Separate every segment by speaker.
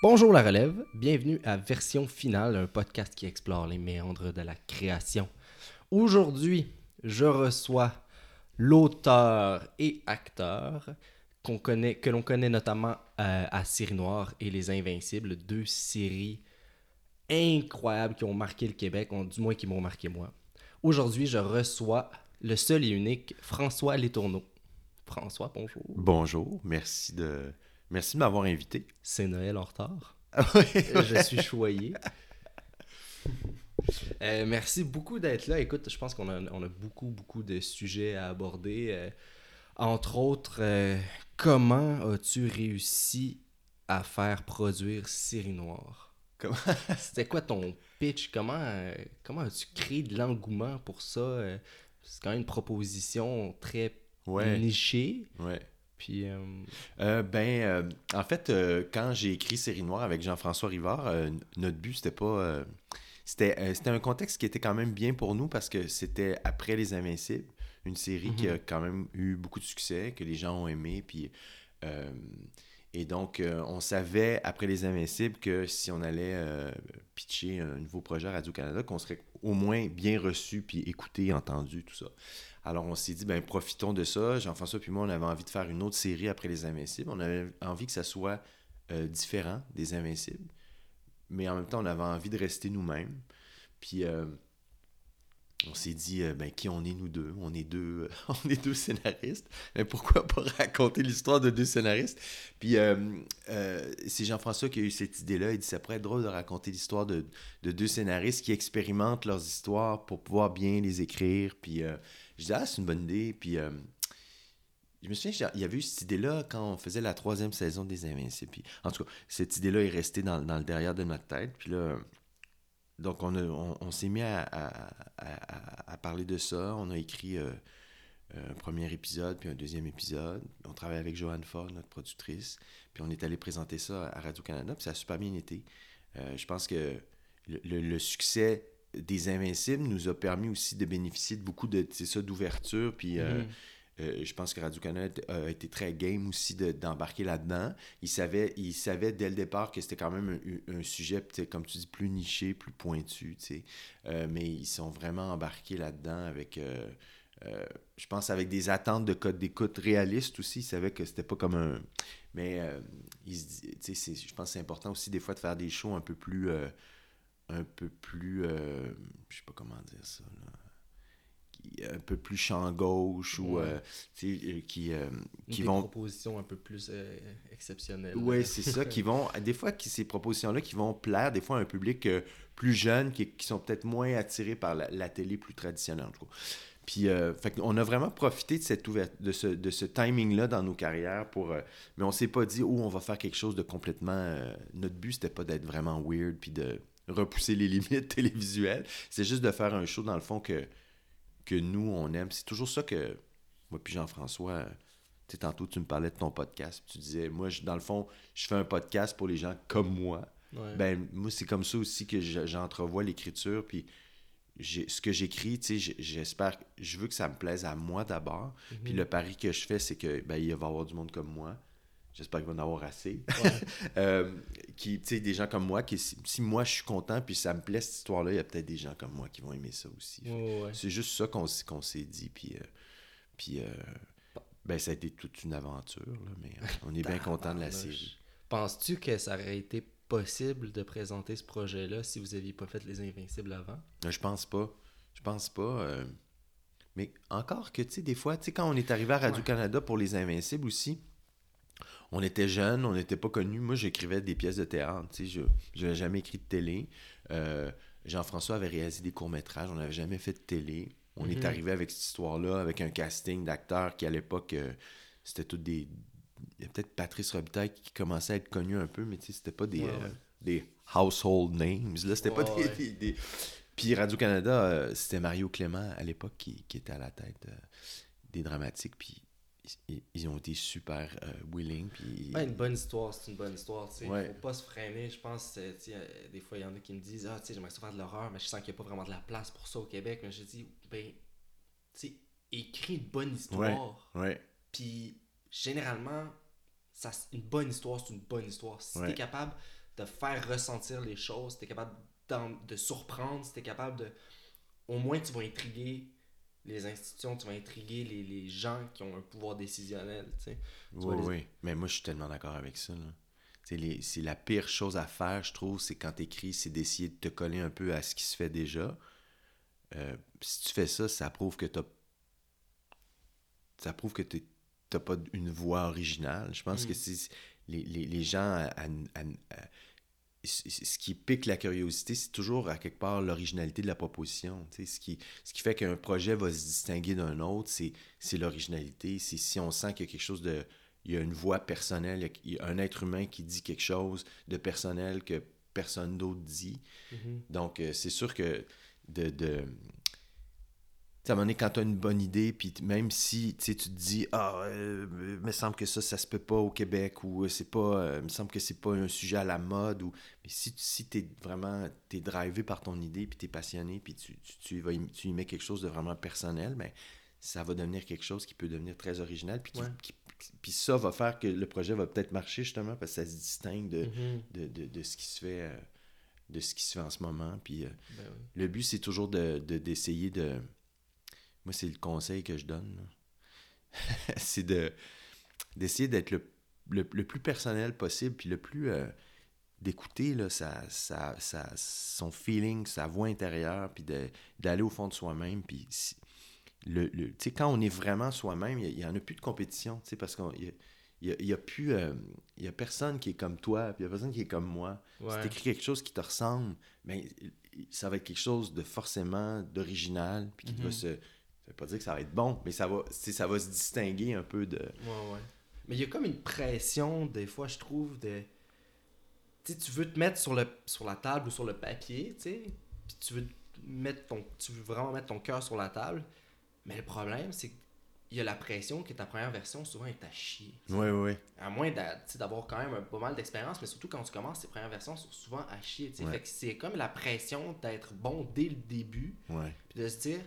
Speaker 1: Bonjour la relève, bienvenue à Version Finale, un podcast qui explore les méandres de la création. Aujourd'hui, je reçois l'auteur et acteur connaît, que l'on connaît notamment euh, à Série Noire et Les Invincibles, deux séries incroyables qui ont marqué le Québec, du moins qui m'ont marqué moi. Aujourd'hui, je reçois le seul et unique François Letourneau. François, bonjour.
Speaker 2: Bonjour, merci de, merci de m'avoir invité.
Speaker 1: C'est Noël en retard.
Speaker 2: Ah
Speaker 1: je suis choyé. Euh, merci beaucoup d'être là. Écoute, je pense qu'on a, on a beaucoup, beaucoup de sujets à aborder. Euh, entre autres, euh, comment as-tu réussi à faire produire Série Noire?
Speaker 2: Comment?
Speaker 1: C'était quoi ton pitch? Comment, comment as-tu créé de l'engouement pour ça? C'est quand même une proposition très
Speaker 2: Ouais.
Speaker 1: nichée.
Speaker 2: Ouais.
Speaker 1: Puis, euh,
Speaker 2: Euh, ben, euh, en fait, quand j'ai écrit Série Noire avec Jean-François Rivard, notre but, c'était pas. c'était, c'était un contexte qui était quand même bien pour nous parce que c'était après Les Invincibles, une série qui a quand même eu beaucoup de succès, que les gens ont aimé. Puis, et donc, on savait après Les Invincibles que si on allait pitcher un nouveau projet à Radio-Canada, qu'on serait au moins bien reçu, puis écouté, entendu, tout ça. Alors, on s'est dit, ben, profitons de ça. Jean-François puis moi, on avait envie de faire une autre série après Les Invincibles. On avait envie que ça soit euh, différent des Invincibles. Mais en même temps, on avait envie de rester nous-mêmes. Puis, euh, on s'est dit, euh, ben, qui on est, nous deux? On est deux, on est deux scénaristes. Mais pourquoi pas raconter l'histoire de deux scénaristes? Puis, c'est Jean-François qui a eu cette idée-là. Il dit, ça pourrait être drôle de raconter l'histoire de, de deux scénaristes qui expérimentent leurs histoires pour pouvoir bien les écrire. Puis, je dis, ah, c'est une bonne idée. Puis, euh, je me souviens, il y avait eu cette idée-là quand on faisait la troisième saison des Invincibles. Puis, en tout cas, cette idée-là est restée dans, le derrière de notre tête. Puis là, donc on, on, s'est mis à, parler de ça. On a écrit euh, un premier épisode, puis un deuxième épisode. On travaille avec Joanne Ford, notre productrice. Puis on est allé présenter ça à Radio-Canada, puis ça a super bien été. Euh, je pense que le succès des Invincibles nous a permis aussi de bénéficier de beaucoup de c'est ça, d'ouverture. Puis euh,
Speaker 1: Mhm.
Speaker 2: euh, je pense que Radio-Canada a été très game aussi de- d'embarquer là-dedans. Ils savaient, ils savaient dès le départ que c'était quand même un, un sujet, comme tu dis, plus niché, plus pointu. tu sais. Euh, mais ils sont vraiment embarqués là-dedans avec, euh, je pense, avec des attentes de code d'écoute réalistes aussi. Ils savaient que c'était pas comme un. Mais se je pense que c'est important aussi des fois de faire des shows un peu plus. Un peu plus. euh, je sais pas comment dire ça. là. Qui- Un peu plus champ gauche ou
Speaker 1: Ouais.
Speaker 2: euh, euh, qui, euh, qui
Speaker 1: des
Speaker 2: vont
Speaker 1: propositions un peu plus euh, exceptionnelles.
Speaker 2: oui, c'est ça, qui vont, des fois, qui, ces propositions-là qui vont plaire, des fois, à un public plus jeune, qui, qui sont peut-être moins attirés par la, la télé plus traditionnelle, en tout cas. Puis, fait on a vraiment profité de, cette ouvert- de ce, de ce timing-là dans nos carrières, pour, mais on s'est pas dit, oh, on va faire quelque chose de complètement... notre but, c'était pas d'être vraiment weird, puis de repousser les limites télévisuelles. C'est juste de faire un show, dans le fond, que, que nous, on aime. C'est toujours ça que... Moi, puis Jean-François... tu sais, tantôt, tu me parlais de ton podcast. Tu disais, moi, je- dans le fond, je fais un podcast pour les gens comme moi.
Speaker 1: Ouais.
Speaker 2: Ben, moi, c'est comme ça aussi que je- j'entrevois l'écriture. Puis ce que j'écris, tu sais, j'espère, je veux que ça me plaise à moi d'abord.
Speaker 1: Mhm.
Speaker 2: Puis le pari que je fais, c'est que ben, il va y avoir du monde comme moi. J'espère qu'il va y en avoir assez.
Speaker 1: Ouais.
Speaker 2: Euh, qui, tu sais, des gens comme moi, qui, si, si moi je suis content, puis ça me plaît cette histoire-là, il y a peut-être des gens comme moi qui vont aimer ça aussi.
Speaker 1: Ouais, ouais.
Speaker 2: C'est juste ça qu'on s'est dit. Puis, euh, puis euh, ben, ça a été toute une aventure, là, mais on est bien content de la série.
Speaker 1: Penses-tu que ça aurait été possible de présenter ce projet-là si vous aviez pas fait Les Invincibles avant?
Speaker 2: Euh, Je pense pas. Je pense pas. euh, Mais encore que, tu sais, des fois, tu sais, quand on est arrivé à Radio-Canada pour Les Invincibles aussi, on était jeunes, on n'était pas connus. Moi, j'écrivais des pièces de théâtre, tu sais, je n'avais jamais écrit de télé. Euh, Jean-François avait réalisé des courts-métrages, on n'avait jamais fait de télé. On
Speaker 1: Mhm.
Speaker 2: est arrivé avec cette histoire-là, avec un casting d'acteurs qui, à l'époque, euh, c'était tout des... Il y a peut-être Patrice Robitaille qui commençait à être connu un peu, mais tu sais, c'était pas des,
Speaker 1: Ouais,
Speaker 2: euh, des household names. Là, c'était pas des-
Speaker 1: ouais.
Speaker 2: des- des, puis Radio-Canada, c'était Mario Clément à l'époque qui, qui était à la tête des dramatiques. Puis ils, ils ont été super euh, willing. Puis
Speaker 1: Ouais, une bonne histoire, c'est une bonne histoire. Tu sais.
Speaker 2: Ouais.
Speaker 1: Faut pas se freiner. Je pense, euh, tu euh, des fois, il y en a qui me disent Ah, tu sais, j'aimerais faire de l'horreur, mais je sens qu'il n'y a pas vraiment de la place pour ça au Québec. Mais je dis Ben, tu sais, écris une bonne histoire.
Speaker 2: ouais,
Speaker 1: Puis, généralement, ça, une bonne histoire, c'est une bonne histoire. Si
Speaker 2: Ouais.
Speaker 1: t'es capable de faire ressentir les choses, si t'es capable d'en- de surprendre, si t'es capable de. Au moins, tu vas intriguer les institutions, tu vas intriguer les, les gens qui ont un pouvoir décisionnel, tu sais. Tu
Speaker 2: Oui,
Speaker 1: les-
Speaker 2: oui. Mais moi, je suis tellement d'accord avec ça. C'est la pire chose à faire, je trouve, c'est quand tu écris, c'est d'essayer de te coller un peu à ce qui se fait déjà. Euh, si tu fais ça, ça prouve que tu Ça prouve que tu n'as pas une voix originale. Je pense
Speaker 1: Mm.
Speaker 2: que c'est les, les, les gens. à- à- à- ce qui pique la curiosité, c'est toujours à quelque part l'originalité de la proposition. Ce qui, ce qui fait qu'un projet va se distinguer d'un autre, c'est c'est l'originalité. C'est si on sent qu'il y a quelque chose de. Il y a une voix personnelle, il y a un être humain qui dit quelque chose de personnel que personne d'autre dit.
Speaker 1: Mhm.
Speaker 2: Donc, euh, c'est sûr que de. de à un moment donné, quand tu as une bonne idée, puis même si tu te dis Ah, euh, il me semble que ça, ça se peut pas au Québec, ou euh, c'est pas. euh, il me semble que c'est pas un sujet à la mode, ou. Mais si, si tu es vraiment. Tu es drivé par ton idée, puis tu es passionné, puis tu, tu, tu y vas y- tu y mets quelque chose de vraiment personnel, ben, ça va devenir quelque chose qui peut devenir très original, puis qui-
Speaker 1: Ouais.
Speaker 2: qui- puis ça va faire que le projet va peut-être marcher justement parce que ça se distingue de,
Speaker 1: Mhm.
Speaker 2: de, de, de ce qui se fait de ce qui se fait en ce moment puis
Speaker 1: Ben oui.
Speaker 2: le but c'est toujours de- d'essayer de, moi c'est le conseil que je donne c'est de d'essayer d'être le, le, le plus personnel possible puis le plus euh, d'écouter là, sa, sa, sa- son feeling sa voix intérieure puis de- d'aller au fond de soi-même puis si- le, quand on est vraiment soi-même, il n'y en a plus de compétition, parce qu'il n'y a, il y a- y a plus... euh, il y a personne qui est comme toi, puis il y a personne qui est comme moi.
Speaker 1: Ouais.
Speaker 2: Si tu écris quelque chose qui te ressemble, ben, ça va être quelque chose de forcément d'original, puis qui
Speaker 1: Mhm.
Speaker 2: va se... Ça veut pas dire que ça va être bon, mais ça va, ça va se distinguer un peu de...
Speaker 1: Ouais, ouais. Mais il y a comme une pression, des fois, je trouve, de. Tu tu veux te mettre sur, le, sur la table ou sur le papier, tu sais, puis tu veux, mettre ton, tu veux vraiment mettre ton cœur sur la table. Mais le problème, c'est qu'il y a la pression que ta première version, souvent, est à chier.
Speaker 2: Oui, oui,
Speaker 1: À moins d'avoir quand même pas mal d'expérience, mais surtout quand tu commences, tes premières versions sont souvent à chier. tu sais.
Speaker 2: Ouais.
Speaker 1: Fait que c'est comme la pression d'être bon dès le début puis de se dire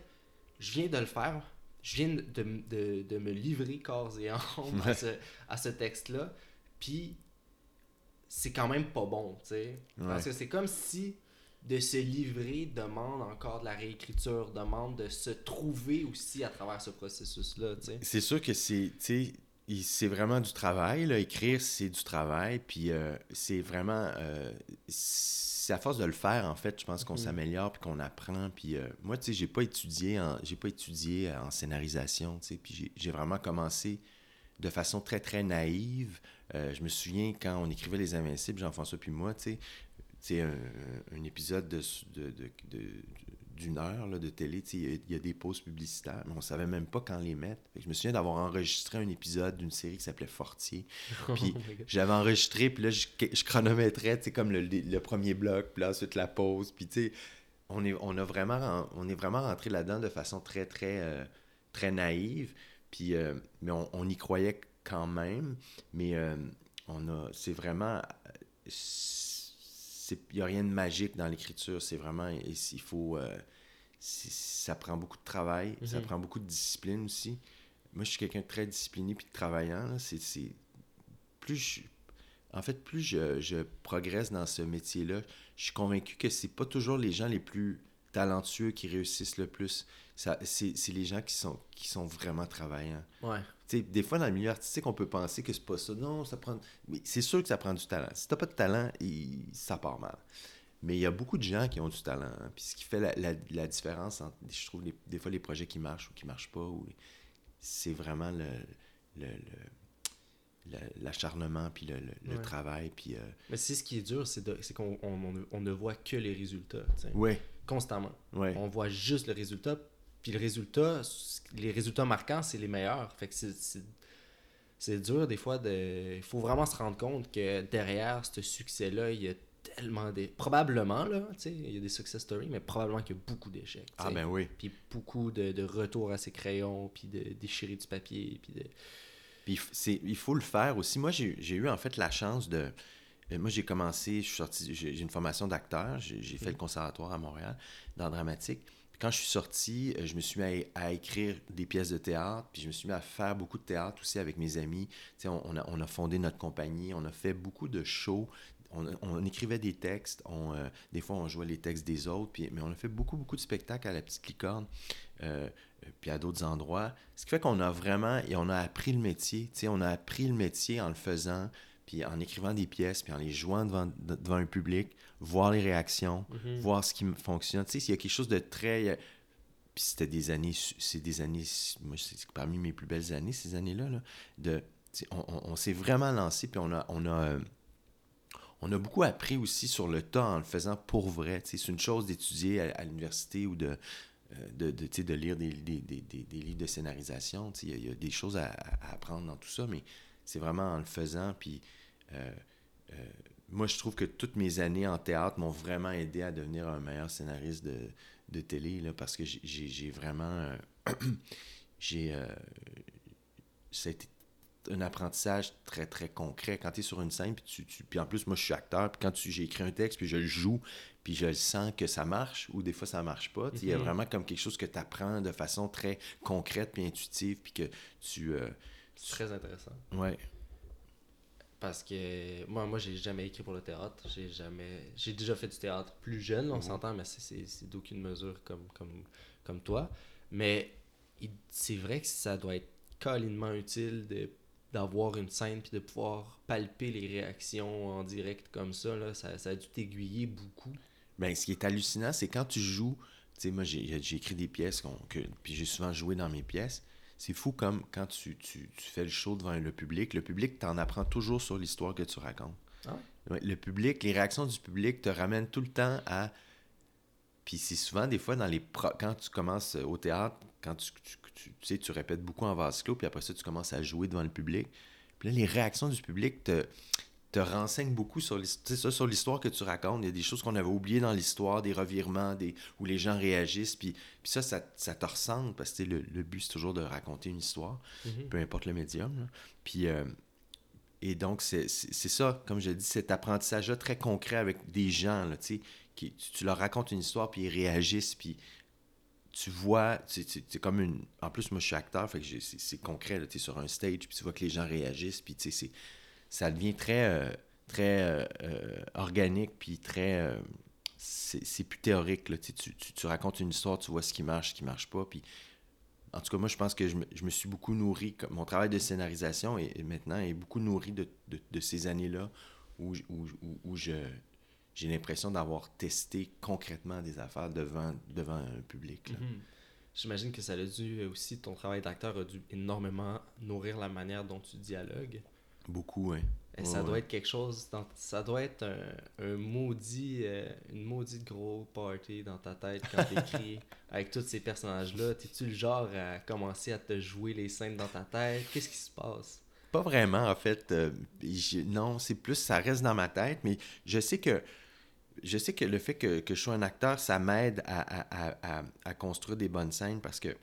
Speaker 1: je viens de le faire. Je viens de, de, de me livrer corps et âme à ce, à ce texte là puis c'est quand même pas bon tu sais. Parce que c'est comme si de se livrer demande encore de la réécriture demande de se trouver aussi à travers ce processus là tu sais.
Speaker 2: C'est sûr que c'est, tu c'est vraiment du travail. Là. Écrire, c'est du travail. Puis euh, c'est vraiment. euh, c'est à force de le faire, en fait, je pense qu'on
Speaker 1: Mhm.
Speaker 2: s'améliore puis qu'on apprend. Puis euh, moi, tu sais, j'ai pas étudié en, j'ai pas étudié en scénarisation, tu sais. Puis j'ai- vraiment commencé de façon très, très naïve. Euh, je me souviens quand on écrivait Les Invincibles, Jean-François puis moi, tu sais, tu sais, un, un épisode de, de, de- de- d'une heure là, de télé, il y a- il y, a des pauses publicitaires, mais on savait même pas quand les mettre. Je me souviens d'avoir enregistré un épisode d'une série qui s'appelait Fortier. Puis
Speaker 1: Oh
Speaker 2: j'avais enregistré, puis là, je, je chronométrais, tu sais, comme le, le premier bloc, puis là, ensuite la pause. Puis, tu sais, on est, on, a vraiment, on est vraiment rentré là-dedans de façon très, très, euh, très naïve. Puis, euh, mais on, on y croyait quand même. Mais euh, on a, c'est vraiment... Il n'y a rien de magique dans l'écriture. C'est vraiment... Il faut... euh, ça prend beaucoup de travail. Ça
Speaker 1: Mhm.
Speaker 2: prend beaucoup de discipline aussi. Moi, je suis quelqu'un de très discipliné puis de travaillant. C'est, plus je- en fait, plus je, je progresse dans ce métier-là, je suis convaincu que c'est pas toujours les gens les plus talentueux qui réussissent le plus. Ça, c'est, c'est les gens qui sont, qui sont vraiment travaillants.
Speaker 1: ouais
Speaker 2: Tu sais, des fois, dans le milieu artistique, on peut penser que c'est pas ça. Non, ça prend. Mais c'est sûr que ça prend du talent. Si t'as pas de talent, il- ça part mal. Mais il y a beaucoup de gens qui ont du talent. hein. Puis ce qui fait la, la- la différence entre, je trouve, les- des fois, les projets qui marchent ou qui marchent pas, ou c'est vraiment le, le- l'acharnement, puis le,
Speaker 1: Ouais.
Speaker 2: travail. Puis, euh,
Speaker 1: mais c'est ce qui est dur c'est, de- c'est qu'on on, on- ne voit que les résultats tu sais.
Speaker 2: ouais,
Speaker 1: constamment
Speaker 2: ouais.
Speaker 1: on voit juste le résultat. Puis le résultat, les résultats marquants, c'est les meilleurs. Fait que c'est- dur des fois de. Il faut vraiment se rendre compte que derrière ce succès-là, il y a tellement des. Probablement, là, tu sais, il y a des success stories, mais probablement qu'il y a beaucoup d'échecs.
Speaker 2: Ah ben oui.
Speaker 1: Puis beaucoup de, de retours à ses crayons, puis de déchirer du papier, puis de.
Speaker 2: Puis il f- c'est, il faut le faire aussi. Moi, j'ai, j'ai eu en fait la chance de. euh, Moi, j'ai commencé, je suis sorti, j'ai, une formation d'acteur, j'ai, j'ai fait le conservatoire à Montréal, dans dramatique. Quand je suis sorti, euh, je me suis mis à, écrire des pièces de théâtre, puis je me suis mis à faire beaucoup de théâtre aussi avec mes amis. Tu sais, on, on a, on a fondé notre compagnie, on a fait beaucoup de shows. on, écrivait des textes, on, euh, des fois on jouait les textes des autres, puis, mais on a fait beaucoup, beaucoup de spectacles à la Petite Licorne, euh, puis à d'autres endroits. Ce qui fait qu'on a vraiment, et on a appris le métier, tu sais, on a appris le métier en le faisant, puis en écrivant des pièces, puis en les jouant devant, devant un public, voir les réactions, mm-hmm. voir ce qui fonctionne. Tu sais, s'il y a quelque chose de très... Puis c'était des années, c'est des années, moi c'est parmi mes plus belles années, ces années-là, là, de, on, s'est vraiment lancé, puis on a, on a, euh, on a beaucoup appris aussi sur le tas en le faisant pour vrai. C'est une chose d'étudier à, l'université ou de, euh, de, de, de, lire des, des, des, des, livres de scénarisation. Il y, a des choses à, apprendre dans tout ça, mais c'est vraiment en le faisant. Puis euh, moi, je trouve que toutes mes années en théâtre m'ont vraiment aidé à devenir un meilleur scénariste de, de télé, là, parce que j'ai vraiment... j'ai... ça a été un apprentissage très, très concret. Quand tu es sur une scène, puis, tu, tu, puis en plus, moi, je suis acteur, puis quand j'ai écrit un texte, puis je le joue, puis je sens que ça marche, ou des fois, ça marche pas. Il y a mhm. vraiment comme quelque chose que tu apprends de façon très concrète, puis intuitive, puis que tu... Euh,
Speaker 1: très intéressant.
Speaker 2: Ouais.
Speaker 1: Parce que moi, moi j'ai jamais écrit pour le théâtre. J'ai jamais... J'ai déjà fait du théâtre plus jeune, on mhm. s'entend, mais c'est d'aucune mesure comme, comme, comme toi. Mais c'est vrai que ça doit être calinement utile de d'avoir une scène puis de pouvoir palper les réactions en direct comme ça, là, ça, ça a dû t'aiguiller beaucoup.
Speaker 2: Ben, ce qui est hallucinant, c'est quand tu joues, tu sais, moi j'ai écrit des pièces, que, puis j'ai souvent joué dans mes pièces. C'est fou comme quand tu, tu, tu, fais le show devant le public, le public t'en apprend toujours sur l'histoire que tu racontes. Ah le public, les réactions du public te ramènent tout le temps à. Puis c'est souvent des fois dans les. Quand tu commences au théâtre, quand tu, tu, sais, tu répètes beaucoup en vase clos, puis après ça, tu commences à jouer devant le public. Puis là, les réactions du public te, te renseignent beaucoup sur l'histoire que tu racontes. Il y a des choses qu'on avait oubliées dans l'histoire, des revirements, des, où les gens réagissent. Puis, puis ça, ça, te ressemble, parce que le, le but, c'est toujours de raconter une histoire, mm-hmm. peu importe le médium. Puis, euh, et donc, c'est ça, comme je dis, cet apprentissage-là très concret avec des gens, là, qui, tu, tu leur racontes une histoire, puis ils réagissent, puis tu vois, c'est comme une. En plus, moi, je suis acteur, fait que c'est concret. Tu es sur un stage, puis tu vois que les gens réagissent, puis tu sais, ça devient très, euh, très euh, euh, organique, puis très. c'est plus théorique. Là, tu, tu, tu, racontes une histoire, tu vois ce qui marche, ce qui marche pas. Puis, en tout cas, moi, je pense que je me, je me suis beaucoup nourri. Mon travail de scénarisation est, maintenant est beaucoup nourri de, de, de ces années-là où, où, où, je j'ai l'impression d'avoir testé concrètement des affaires devant, devant un public.
Speaker 1: Mhm. J'imagine que ça a dû aussi, ton travail d'acteur a dû énormément nourrir la manière dont tu dialogues.
Speaker 2: Beaucoup, oui.
Speaker 1: Et ça doit être quelque chose, ça doit être un, maudit, euh, une maudite gros party dans ta tête quand t'écris avec tous ces personnages-là. T'es-tu le genre à commencer à te jouer les scènes dans ta tête? Qu'est-ce qui se passe?
Speaker 2: Pas vraiment, en fait. Euh, non, c'est plus, ça reste dans ma tête, mais je sais que je sais que le fait que, je sois un acteur, ça m'aide à, construire des bonnes scènes parce que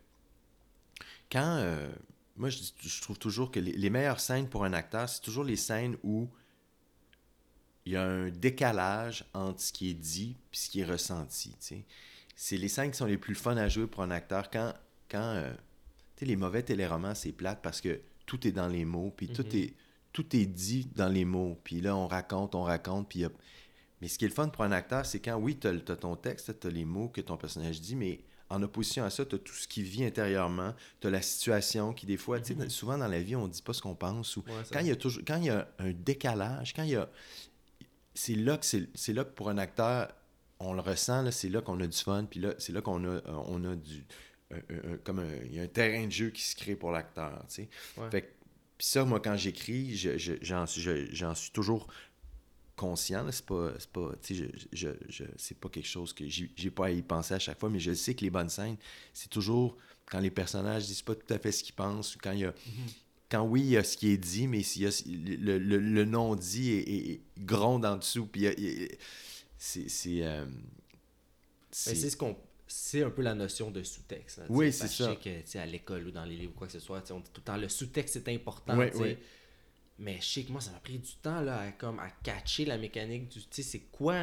Speaker 2: quand. Euh, moi, je, trouve toujours que les, meilleures scènes pour un acteur, c'est toujours les scènes où il y a un décalage entre ce qui est dit et ce qui est ressenti. C'est les scènes qui sont les plus fun à jouer pour un acteur. Quand, quand euh, les mauvais téléromans, c'est plate parce que tout est dans les mots, puis tout, mm-hmm. est, tout est dit dans les mots. Puis là, on raconte, on raconte, puis mais ce qui est le fun pour un acteur, c'est quand, oui, tu as, ton texte, tu as les mots que ton personnage dit, mais en opposition à ça, tu as tout ce qui vit intérieurement, tu as la situation qui, des fois, tu sais, mm-hmm. souvent dans la vie, on dit pas ce qu'on pense. Ou quand, il y a toujours, quand il y a un décalage, quand il y a. C'est là, que c'est là que pour un acteur, on le ressent, c'est là qu'on a du fun, puis là, c'est là qu'on a, on a du. comme il y a un terrain de jeu qui se crée pour l'acteur, tu sais. Fait puis ça, moi, quand j'écris, j'en je, suis toujours conscient. C'est pas, pas, je, je, je c'est pas quelque chose que j'ai pas à y penser à chaque fois, mais je sais que les bonnes scènes, c'est toujours quand les personnages disent pas tout à fait ce qu'ils pensent, quand il y a. Mm-hmm. Quand oui, il y a ce qui est dit, mais s'il y a le, le, le non-dit est, gronde en dessous. Puis c'est. C'est euh,
Speaker 1: ce qu'on c'est un peu la notion de sous-texte.
Speaker 2: Oui, c'est ça.
Speaker 1: Je sais que à l'école ou dans les livres ou quoi que ce soit, on dit tout le temps le sous-texte c'est important. Oui, mais je sais que moi, ça m'a pris du temps là, à, comme, à catcher la mécanique du. Tu sais, c'est quoi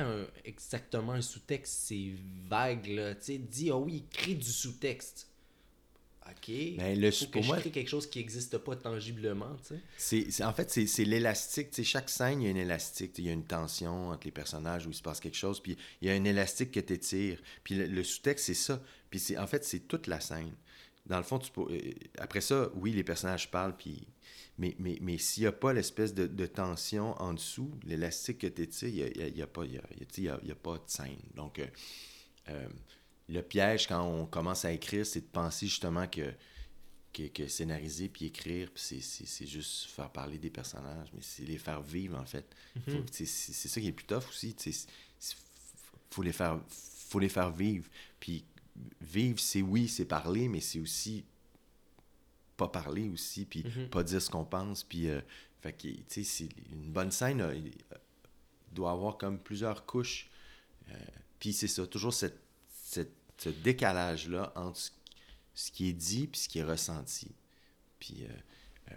Speaker 1: exactement un sous-texte? C'est vague, là. Tu sais, dis, oh oui, crée du sous-texte. OK.
Speaker 2: Ben, le,
Speaker 1: Faut que
Speaker 2: pour
Speaker 1: je
Speaker 2: moi,
Speaker 1: crée quelque chose qui n'existe pas tangiblement, tu sais.
Speaker 2: c'est, c'est- en fait, c'est, c'est l'élastique. tu sais, chaque scène, il y a un élastique. Il y a une tension entre les personnages où il se passe quelque chose. Puis il y a un élastique que tu étires. Puis le, le sous-texte, c'est ça. Puis c'est, en fait, c'est toute la scène. Dans le fond, tu peux- euh, après ça, oui, les personnages parlent. Puis, mais mais, mais s'il n'y a pas l'espèce de, de tension en dessous, l'élastique que tu étires, il n'y a, il il pas- il il il il de scène. Donc, euh, euh, le piège, quand on commence à écrire, c'est de penser justement que que, que scénariser puis écrire, puis c'est, juste faire parler des personnages, mais c'est les faire vivre, en fait. Faut- c'est, c'est, ça qui est plus tough aussi. c'est- faut les faire faut les faire vivre. Puis vivre, c'est oui, c'est parler, mais c'est aussi pas parler aussi, puis
Speaker 1: Mhm.
Speaker 2: pas dire ce qu'on pense. Puis, euh, fait que, tu sais, c'est une bonne scène euh, il doit avoir comme plusieurs couches. Euh, puis c'est ça, toujours cette, cette- ce décalage-là entre ce, qui est dit puis ce qui est ressenti. Puis, euh, euh,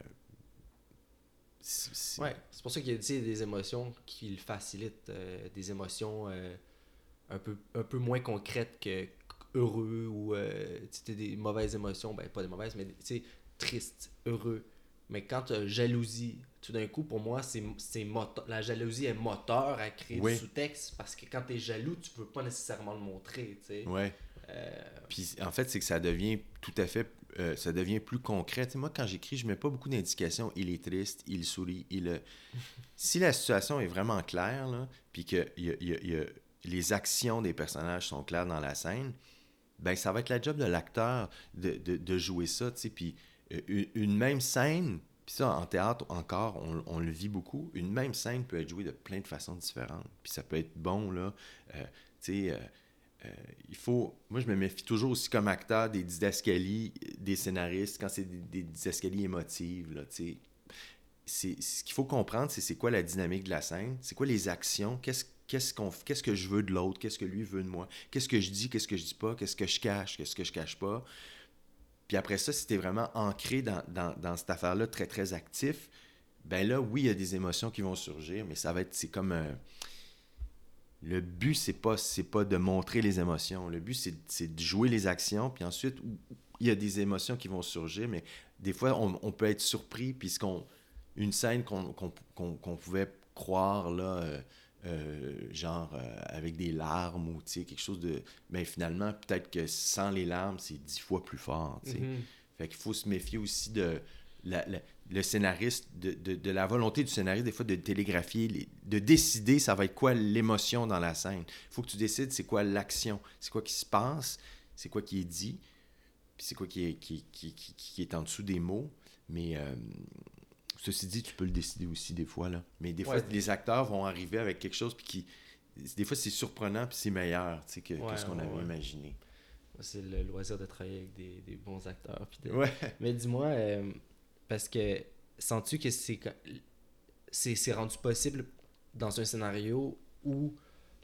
Speaker 2: c'est-
Speaker 1: Ouais, pour ça qu'il y a des émotions qui le facilitent, euh, des émotions euh, un, peu, un peu moins concrètes que heureux ou euh, des mauvaises émotions, ben pas des mauvaises, mais triste, heureux. Mais quand tu as jalousie, tout d'un coup, pour moi, c'est la jalousie est moteur à créer
Speaker 2: Oui.
Speaker 1: du sous-texte parce que quand tu es jaloux, tu veux pas nécessairement le montrer, tu sais.
Speaker 2: Ouais.
Speaker 1: Euh,
Speaker 2: Puis en fait, c'est que ça devient tout à fait, euh, ça devient plus concret. Moi, quand j'écris, je mets pas beaucoup d'indications. Il est triste, il sourit, il. euh, si la situation est vraiment claire, là, puis que y a- il y a- il y a- les actions des personnages sont claires dans la scène, ben ça va être la job de l'acteur de, de- de jouer ça. Puis une, même scène. Puis ça, en théâtre, encore, on, on le vit beaucoup. Une même scène peut être jouée de plein de façons différentes. Puis ça peut être bon, là. Euh, tu sais, euh, euh, il faut. Moi, je me méfie toujours aussi comme acteur des didascalies des scénaristes quand c'est des, des émotives. Là, tu sais. ce qu'il faut comprendre, c'est c'est quoi la dynamique de la scène, c'est quoi les actions, qu'est-ce, qu'est-ce, qu'on, qu'est-ce que je veux de l'autre, qu'est-ce que lui veut de moi, qu'est-ce que je dis, qu'est-ce que je dis pas, qu'est-ce que je cache, qu'est-ce que je cache pas. Puis après ça, si t'es vraiment ancré dans, dans, dans cette affaire-là, très, très actif, ben là, oui, il y a des émotions qui vont surgir, mais ça va être, c'est comme le but, c'est pas, c'est pas de montrer les émotions. Le but, c'est, de jouer les actions. Puis ensuite, il y a des émotions qui vont surgir, mais des fois, on, peut être surpris. Puis ce qu'on, une scène qu'on pouvait croire, là, euh, euh, genre euh, avec des larmes ou quelque chose de. Mais finalement, peut-être que sans les larmes, c'est dix fois plus fort. sais.
Speaker 1: mhm.
Speaker 2: Fait qu'il faut se méfier aussi de la- la- le scénariste, de, de- de la volonté du scénariste, des fois, de télégraphier, les- de décider ça va être quoi l'émotion dans la scène. Il faut que tu décides c'est quoi l'action, c'est quoi qui se passe, c'est quoi qui est dit, puis c'est quoi qui est, qui, qui, qui- qui est en dessous des mots. Mais euh, ceci dit, tu peux le décider aussi des fois. Là. Mais des fois,
Speaker 1: Ouais.
Speaker 2: les acteurs vont arriver avec quelque chose, puis qui. Des fois, c'est surprenant, puis c'est meilleur tu sais, que, ce qu'on avait imaginé.
Speaker 1: C'est le loisir de travailler avec des, des bons acteurs. puis de-
Speaker 2: Ouais.
Speaker 1: Mais dis-moi, euh, parce que sens-tu que c'est rendu possible dans un scénario où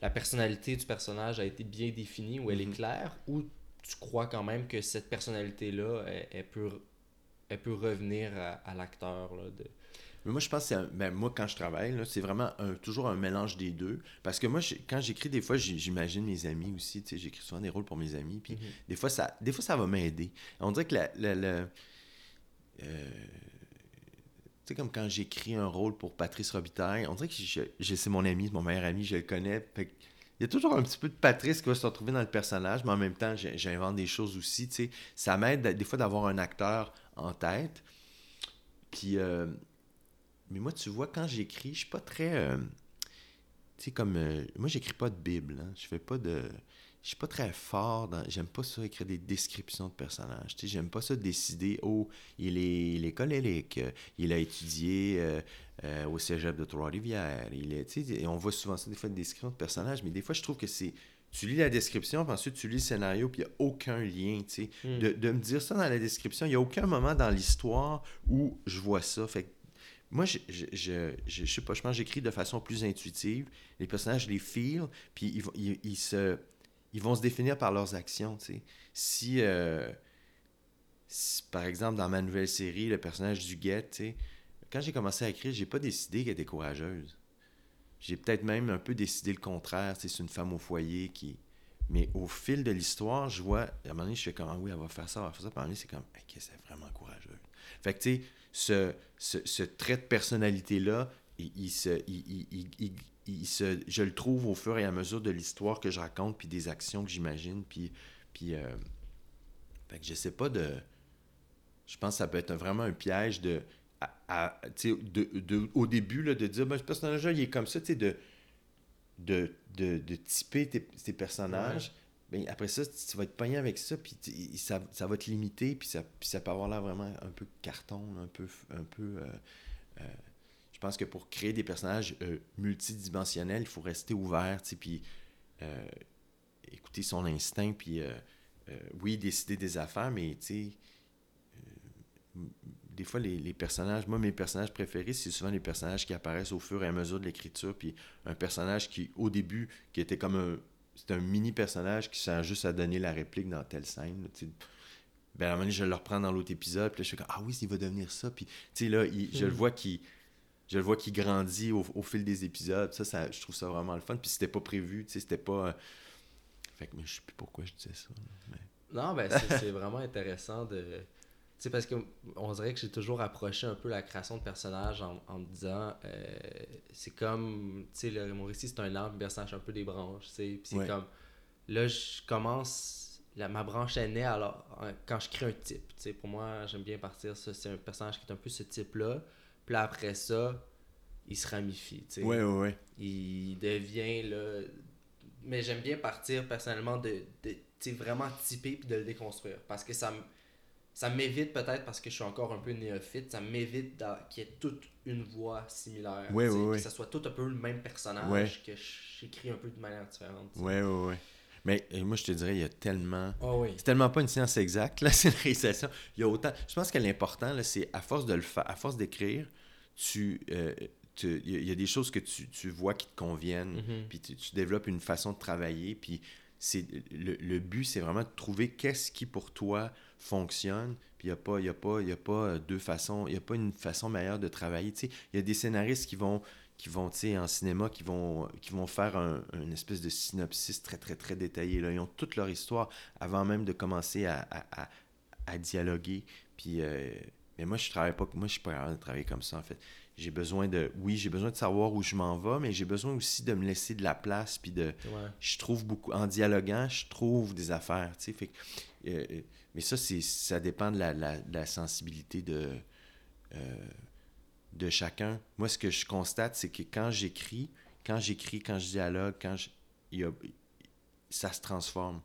Speaker 1: la personnalité du personnage a été bien définie, où elle
Speaker 2: Mhm.
Speaker 1: est claire, ou tu crois quand même que cette personnalité-là, elle, elle peut, elle peut revenir à, à l'acteur de...
Speaker 2: Mais moi, je pense que ben, moi, quand je travaille, là, c'est vraiment un- toujours un mélange des deux. Parce que moi, quand j'écris, des fois, j'imagine mes amis aussi. tu sais, J'écris souvent des rôles pour mes amis. Puis
Speaker 1: Mhm.
Speaker 2: des, fois, ça, des fois, ça va m'aider. On dirait que la. la- la- euh, tu sais, comme quand j'écris un rôle pour Patrice Robitaille, on dirait que je, je- c'est mon ami, mon meilleur ami, je le connais. Fait il y a toujours un petit peu de Patrice qui va se retrouver dans le personnage, mais en même temps, j'invente des choses aussi. tu sais. Ça m'aide des fois d'avoir un acteur en tête. Puis, euh, mais moi, tu vois, quand j'écris, je suis pas très. euh, tu sais, comme. euh, moi, j'écris pas de Bible. Hein. Je fais pas de. Je suis pas très fort dans. J'aime pas ça, écrire des descriptions de personnages. Tu sais, j'aime pas ça décider. Oh, il est, il est colérique. euh, Il a étudié au cégep de Trois-Rivières. Il est. Tu sais, on voit souvent ça, des fois, des descriptions de personnages. Mais des fois, je trouve que c'est. Tu lis la description, puis ensuite tu lis le scénario, puis il n'y a aucun lien, tu sais.
Speaker 1: Hmm.
Speaker 2: De, de me dire ça dans la description, il n'y a aucun moment dans l'histoire où je vois ça. Fait que moi, je, je, je, je, je sais pas, je pense que j'écris de façon plus intuitive. Les personnages les feel, puis ils, vont- ils, ils se, ils vont se définir par leurs actions, tu sais. Si, euh, si, par exemple, dans ma nouvelle série, le personnage du Guet, tu sais, quand j'ai commencé à écrire, j'ai pas décidé qu'elle était courageuse. J'ai peut-être même un peu décidé le contraire. C'est une femme au foyer qui. Mais au fil de l'histoire, je vois, à un moment donné, je fais comme, ah oui, elle va faire ça, elle va faire ça. À un moment c'est comme, ok, c'est vraiment courageux. Fait que, tu sais, ce, ce, ce trait de personnalité-là, il, il se, il- il se, je le trouve au fur et à mesure de l'histoire que je raconte, puis des actions que j'imagine, puis, puis euh, fait que je sais pas de, je pense que ça peut être vraiment un piège de, à- de, de- au début, là, de dire, ben, ce personnage-là, il est comme ça, tu de, de, de, de typer tes, tes personnages. Ben, après ça, tu vas être pogné avec ça, puis ça, ça va te limiter, puis ça, puis ça peut avoir l'air vraiment un peu carton, un peu. Un peu euh, euh, je pense que pour créer des personnages euh, multidimensionnels, il faut rester ouvert, puis écouter son instinct, puis oui, décider des affaires, mais tu sais, des fois, les, les personnages, moi, mes personnages préférés, c'est souvent les personnages qui apparaissent au fur et à mesure de l'écriture, puis un personnage qui, au début, qui était comme un. C'était un mini personnage qui sert juste à donner la réplique dans telle scène. Ben, à un moment donné, je le reprends dans l'autre épisode, puis là, je suis comme, ah oui, il va devenir ça. Puis, tu sais, là, il- je le
Speaker 1: Mm.
Speaker 2: vois qui je le vois qui grandit au, au fil des épisodes. Ça, ça, je trouve ça vraiment le fun. Puis c'était pas prévu, tu sais, c'était pas. euh, Fait que mais je sais plus pourquoi je disais ça. mais-
Speaker 1: Non, ben c'est vraiment intéressant de. Sais, parce que on dirait que j'ai toujours approché un peu la création de personnages en, en me disant. euh, c'est comme. Tu sais, le- mon récit, c'est un arbre, personnage, c'est un peu des branches. Tu sais, puis c'est
Speaker 2: Ouais.
Speaker 1: comme. Là, je commence. la- ma branche est née alors, en- quand je crée un type. Tu sais, pour moi, j'aime bien partir. Ça, c'est un personnage qui est un peu ce type-là. Puis là, après ça, il se ramifie. Tu sais
Speaker 2: Ouais, ouais, ouais.
Speaker 1: il devient là mais j'aime bien partir personnellement de, de tu sais, vraiment typer puis de le déconstruire parce que ça m- ça m'évite peut-être parce que je suis encore un peu néophyte ça m'évite qu'il y ait toute une voix similaire sais,
Speaker 2: ouais,
Speaker 1: que ça soit tout un peu le même personnage que j'écris un peu de manière différente.
Speaker 2: Ouais, ouais, ouais. Mais moi, je te dirais, il y a tellement.
Speaker 1: Ah oui
Speaker 2: C'est tellement pas une science exacte, la scénarisation. Il y a autant. Je pense que l'important, là, c'est à force de le faire, à force d'écrire, tu. euh, tu- Il y, a- il y a des choses que tu, tu vois qui te conviennent,
Speaker 1: Mhm.
Speaker 2: puis tu, tu développes une façon de travailler, puis c'est le, le but, c'est vraiment de trouver qu'est-ce qui pour toi fonctionne, puis il n'y a pas, a a pas euh, deux façons, il n'y a pas une façon meilleure de travailler. Il y a des scénaristes qui vont, qui vont, en cinéma, qui vont, qui vont faire un, une espèce de synopsis très, très, très détaillé. Là. Ils ont toute leur histoire avant même de commencer à, à, à- à dialoguer. Puis, euh, mais moi, je travaille pas, moi, je suis pas capable de travailler comme ça, en fait. J'ai besoin de, oui, j'ai besoin de savoir où je m'en vais, mais j'ai besoin aussi de me laisser de la place, puis de,
Speaker 1: ouais.
Speaker 2: je trouve beaucoup en dialoguant je trouve des affaires tu sais fait euh, euh, mais ça c'est ça dépend de la, la- de la sensibilité de euh, de chacun. Moi ce que je constate c'est que quand j'écris quand j'écris quand je dialogue quand je, il y a- ça se transforme.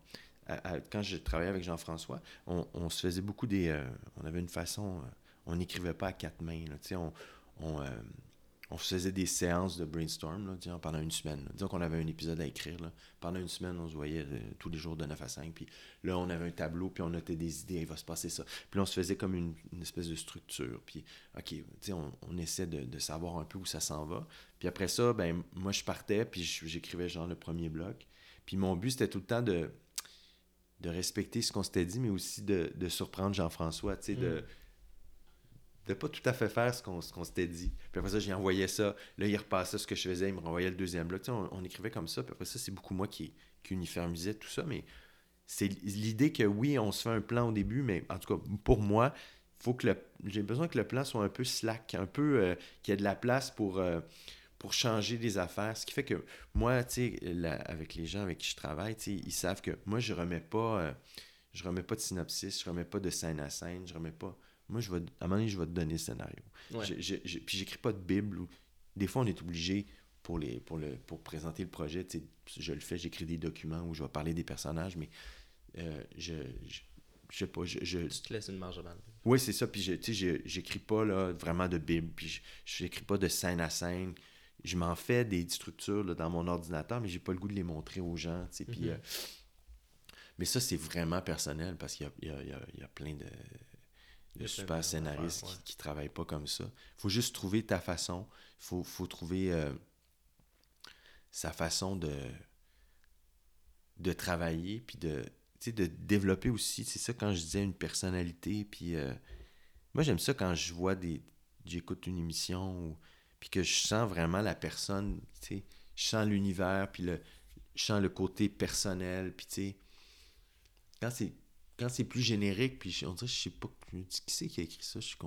Speaker 2: À- à- quand je travaillais avec Jean-François on, on se faisait beaucoup des euh, on avait une façon on n'écrivait pas à quatre mains là, tu sais on, on, euh, on faisait des séances de brainstorm là, disons, pendant une semaine. Disons qu'on avait un épisode à écrire. Pendant une semaine, on se voyait euh, tous les jours de 9 à 5. Puis là, on avait un tableau, puis on notait des idées, il va se passer ça. Puis on se faisait comme une, espèce de structure. Puis, OK, on, essaie de, savoir un peu où ça s'en va. Puis après ça, ben moi, je partais, puis j'écrivais genre le premier bloc. Puis mon but, c'était tout le temps de, respecter ce qu'on s'était dit, mais aussi de, surprendre Jean-François,
Speaker 1: Mm.
Speaker 2: Pas tout à fait faire ce qu'on s'était dit. Puis après ça, j'y envoyais ça. Là, il repassait ce que je faisais, il me renvoyait le deuxième bloc. Tu sais, on, écrivait comme ça. Puis après ça, c'est beaucoup moi qui, qui uniformisais tout ça. Mais c'est l'idée que oui, on se fait un plan au début, mais en tout cas, pour moi, faut que j'ai besoin que le plan soit un peu slack, un peu euh, qu'il y ait de la place pour, euh, pour changer des affaires. Ce qui fait que moi, tu sais, avec les gens avec qui je travaille, tu sais, ils savent que moi, je remets pas, euh, je remets pas de synopsis, je remets pas de scène à scène, je remets pas. Moi, je vais, à un moment donné, je vais te donner le scénario.
Speaker 1: Ouais.
Speaker 2: Je- je- je- puis j'écris pas de Bible. Ou, des fois, on est obligé pour, les, pour, le, pour présenter le projet. Je le fais, j'écris des documents où je vais parler des personnages, mais euh, je, je, je sais pas. Je,
Speaker 1: tu te laisses une marge de manœuvre
Speaker 2: oui, c'est ça. Puis je- tu sais, je- j'écris pas là, vraiment de Bible. Puis n'écris pas de scène à scène. Je m'en fais des structures là, dans mon ordinateur, mais j'ai pas le goût de les montrer aux gens.
Speaker 1: Mhm.
Speaker 2: euh, mais ça, c'est vraiment personnel parce qu'il y y y a- il y a plein de, de super scénaristes
Speaker 1: ouais.
Speaker 2: qui, qui travaillent pas comme ça. Il faut juste trouver ta façon. Il faut, faut trouver euh, sa façon de, de travailler, puis de, de développer aussi. C'est ça quand je disais une personnalité. Puis euh, moi, j'aime ça quand je vois des. J'écoute une émission, ou, puis que je sens vraiment la personne, tu sais, je sens l'univers, puis le, je sens le côté personnel, puis tu sais, quand c'est quand c'est plus générique, puis on dirait, je sais pas, je me dis, qui c'est qui a écrit ça, je suis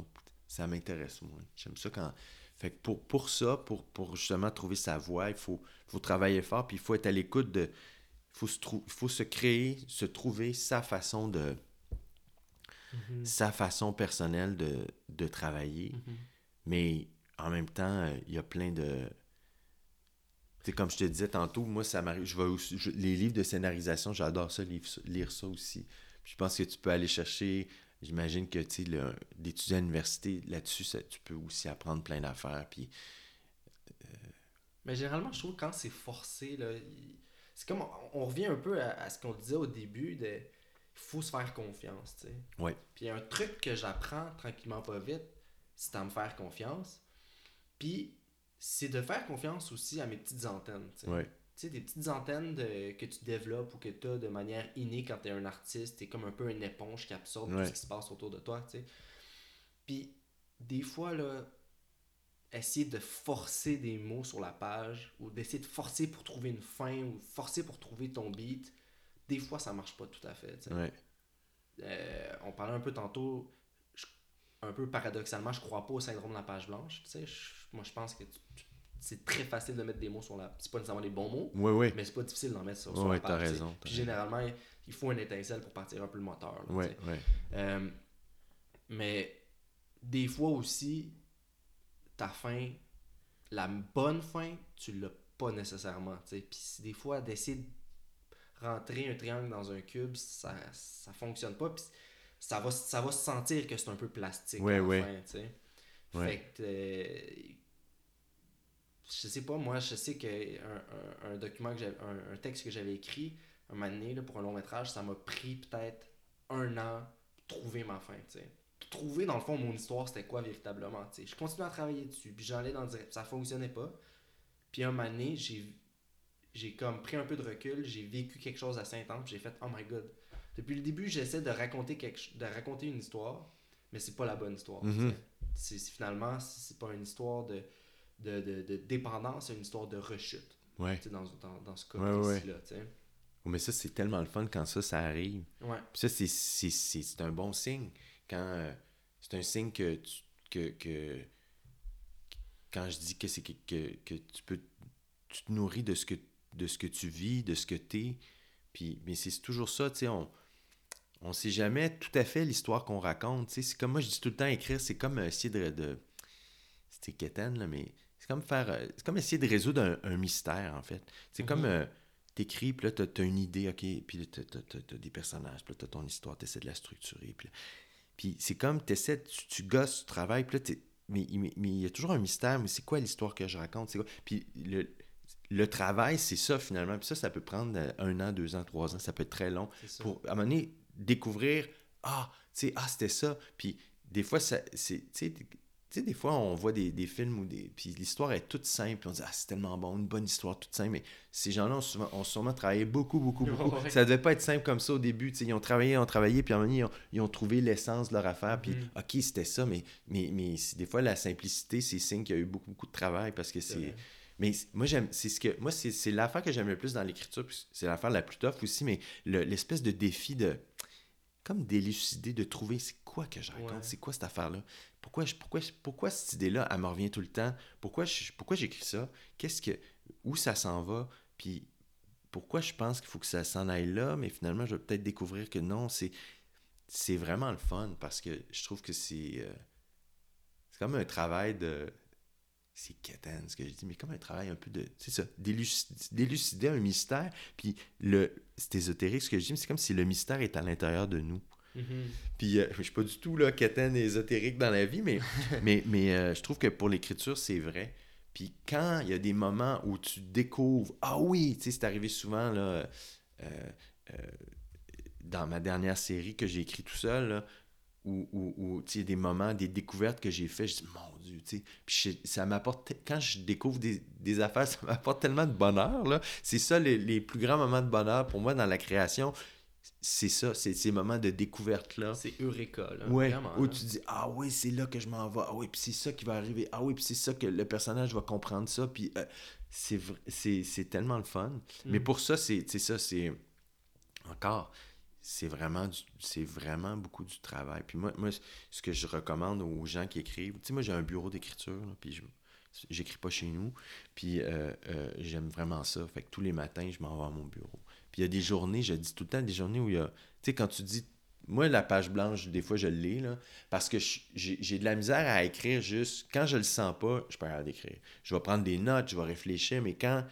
Speaker 2: ça m'intéresse, moi. J'aime ça quand... Fait que pour, pour ça, pour, pour justement trouver sa voix, il faut, faut travailler fort, puis il faut être à l'écoute de... Il faut, se il faut se créer, se trouver sa façon de...
Speaker 1: Mhm.
Speaker 2: sa façon personnelle de, de travailler.
Speaker 1: Mhm.
Speaker 2: Mais en même temps, euh, il y a plein de... C'est comme je te disais tantôt, moi, ça m'arrive. Je vais aussi, je- les livres de scénarisation, j'adore ça, lire, lire ça aussi. Puis je pense que tu peux aller chercher. J'imagine que tu sais, d'étudier à l'université, là-dessus, tu peux aussi apprendre plein d'affaires. Puis
Speaker 1: Mais généralement, je trouve que quand c'est forcé, là, c'est comme. On, on revient un peu à, à ce qu'on disait au début de. Il faut se faire confiance, tu sais.
Speaker 2: Ouais.
Speaker 1: Puis un truc que j'apprends tranquillement pas vite, c'est à me faire confiance. Puis c'est de faire confiance aussi à mes petites antennes, tu sais.
Speaker 2: Ouais.
Speaker 1: Tu sais, des petites antennes de- que tu développes ou que tu as de manière innée quand tu es un artiste. Tu es comme un peu une éponge qui absorbe tout ce qui se passe autour de toi, tu sais. Puis, des fois, là, essayer de forcer des mots sur la page ou d'essayer de forcer pour trouver une fin ou forcer pour trouver ton beat, des fois, ça marche pas tout à fait, tu sais.
Speaker 2: Ouais.
Speaker 1: Euh, on parlait un peu tantôt, je- un peu paradoxalement, je crois pas au syndrome de la page blanche, tu sais. Je- Moi, je pense que tu- tu- c'est très facile de mettre des mots sur la... C'est pas nécessairement les bons mots,
Speaker 2: Ouais, ouais.
Speaker 1: mais c'est pas difficile d'en mettre sur, sur
Speaker 2: Ouais,
Speaker 1: la page. tu sais.
Speaker 2: raison,
Speaker 1: Puis généralement, il faut une étincelle pour partir un peu le moteur. là. Euh, mais des fois aussi, ta fin, la bonne fin, tu l'as pas nécessairement. Puis des fois, d'essayer de rentrer un triangle dans un cube, ça, ça fonctionne pas. Puis ça va, ça va se sentir que c'est un peu plastique.
Speaker 2: Ouais,
Speaker 1: fin.
Speaker 2: Ouais.
Speaker 1: Fait que. euh, je sais pas, moi, je sais que un, un- document que j'avais, un, un texte que j'avais écrit, un moment donné, là, pour un long métrage, ça m'a pris peut-être un an pour trouver ma fin, tu sais. Trouver, dans le fond, mon histoire, c'était quoi véritablement, tu sais. Je continuais à travailler dessus, puis j'allais dans le direct, ça fonctionnait pas. Puis un moment donné, j'ai, j'ai comme pris un peu de recul, j'ai vécu quelque chose d'assez intense, puis j'ai fait, oh my god. Depuis le début, j'essaie de raconter, quelque, de raconter une histoire, mais c'est pas la bonne histoire. sais. C'est, c'est- finalement, c'est pas une histoire de, de, de, de dépendance, c'est une histoire de rechute,
Speaker 2: Ouais.
Speaker 1: tu sais, dans, dans, dans ce cas
Speaker 2: Ouais, ouais.
Speaker 1: précis-là, tu sais.
Speaker 2: Mais ça, c'est tellement le fun quand ça, ça arrive.
Speaker 1: Ouais.
Speaker 2: Puis ça, c'est- un bon signe. Quand euh, c'est un signe que, tu, que, que quand je dis que c'est que, que, que tu peux tu te nourris de ce que de ce que tu vis, de ce que tu es. Puis mais c'est toujours ça, tu sais, on on sait jamais tout à fait l'histoire qu'on raconte, tu sais, c'est comme moi je dis tout le temps écrire, c'est comme essayer de, de c'était là, mais c'est comme faire euh, c'est comme essayer de résoudre un, un mystère en fait. C'est
Speaker 1: Mhm.
Speaker 2: comme euh, t'écris, puis là, t'as, t'as une idée, OK, puis là, t'as, t'as des personnages, puis là, t'as ton histoire, t'essaies de la structurer, puis là- Puis c'est comme, t'essaies, tu, tu gosses, tu travailles, puis là, t'es- mais mais- mais il y a toujours un mystère, mais c'est quoi l'histoire que je raconte? C'est quoi? Puis le, le travail, c'est ça, finalement. Puis ça, ça peut prendre euh, un an, deux ans, trois ans, ça peut être très long. Pour, à un moment donné, découvrir, ah, tu sais, ah, c'était ça. Puis des fois, ça, c'est, tu sais, des fois, on voit des, des films où des. Puis l'histoire est toute simple. Puis on dit, ah, c'est tellement bon, une bonne histoire toute simple. Mais ces gens-là ont, souvent, ont sûrement travaillé beaucoup, beaucoup, beaucoup.
Speaker 1: Ouais.
Speaker 2: Ça devait pas être simple comme ça au début. tu sais, Ils ont travaillé, ils ont travaillé, puis à un moment donné, ils ont, ils ont trouvé l'essence de leur affaire. Puis,
Speaker 1: Mhm.
Speaker 2: OK, c'était ça. Mais, mais, mais des fois, la simplicité, c'est signe qu'il y a eu beaucoup, beaucoup de travail parce que
Speaker 1: C'est.
Speaker 2: Mais moi, j'aime. C'est ce que. Moi, c'est c'est l'affaire que j'aime le plus dans l'écriture. C'est l'affaire la plus tough aussi, mais le- l'espèce de défi de. Comme d'élucider, de trouver c'est quoi que je raconte,
Speaker 1: Ouais.
Speaker 2: c'est quoi cette affaire-là? Pourquoi, pourquoi, pourquoi cette idée-là, elle me revient tout le temps? Pourquoi pourquoi j'écris ça? Qu'est-ce que. Où ça s'en va? Puis pourquoi je pense qu'il faut que ça s'en aille là, mais finalement, je vais peut-être découvrir que non, c'est. C'est vraiment le fun parce que je trouve que c'est. euh, c'est comme un travail de. C'est quétaine ce que je dis, mais comme un travail un peu de. C'est ça, d'élucider, d'élucider un mystère. Puis le, c'est ésotérique ce que je dis, mais c'est comme si le mystère est à l'intérieur de nous.
Speaker 1: Mhm.
Speaker 2: Puis euh, je suis pas du tout là, quétaine et ésotérique dans la vie, mais, mais, mais euh, je trouve que pour l'écriture, c'est vrai. Puis quand il y a des moments où tu découvres, ah oui, tu sais, c'est arrivé souvent là, euh, euh, dans ma dernière série que j'ai écrit tout seul, là, où, où, où, tu sais, des moments, des découvertes que j'ai fait, je dis, mon Dieu, tu sais. Puis je- ça m'apporte, te- quand je découvre des, des affaires, ça m'apporte tellement de bonheur, là. C'est ça, les, les plus grands moments de bonheur pour moi dans la création. C'est ça, c'est ces moments de découverte-là.
Speaker 1: C'est Eureka, là.
Speaker 2: Ouais,
Speaker 1: vraiment,
Speaker 2: où
Speaker 1: là.
Speaker 2: tu dis ah oui, c'est là que je m'en vais. Ah oui, puis c'est ça qui va arriver. Ah oui, puis c'est ça que le personnage va comprendre ça. Puis euh, c'est tellement le fun. Mais
Speaker 1: Mm.
Speaker 2: pour ça, c'est ça, c'est encore, c'est vraiment, du- c'est vraiment beaucoup du travail. Puis moi, moi, ce que je recommande aux gens qui écrivent, tu sais, moi j'ai un bureau d'écriture, puis je j'écris pas chez nous, puis euh, euh, j'aime vraiment ça. Fait que tous les matins, je m'en vais à mon bureau. Puis il y a des journées, je dis tout le temps, des journées où il y a, tu sais, quand tu dis, moi la page blanche, des fois je l'ai, là, parce que j'ai de la misère à écrire juste, quand je le sens pas, je peux pas d'écrire. Je vais prendre des notes, je vais réfléchir, mais quand,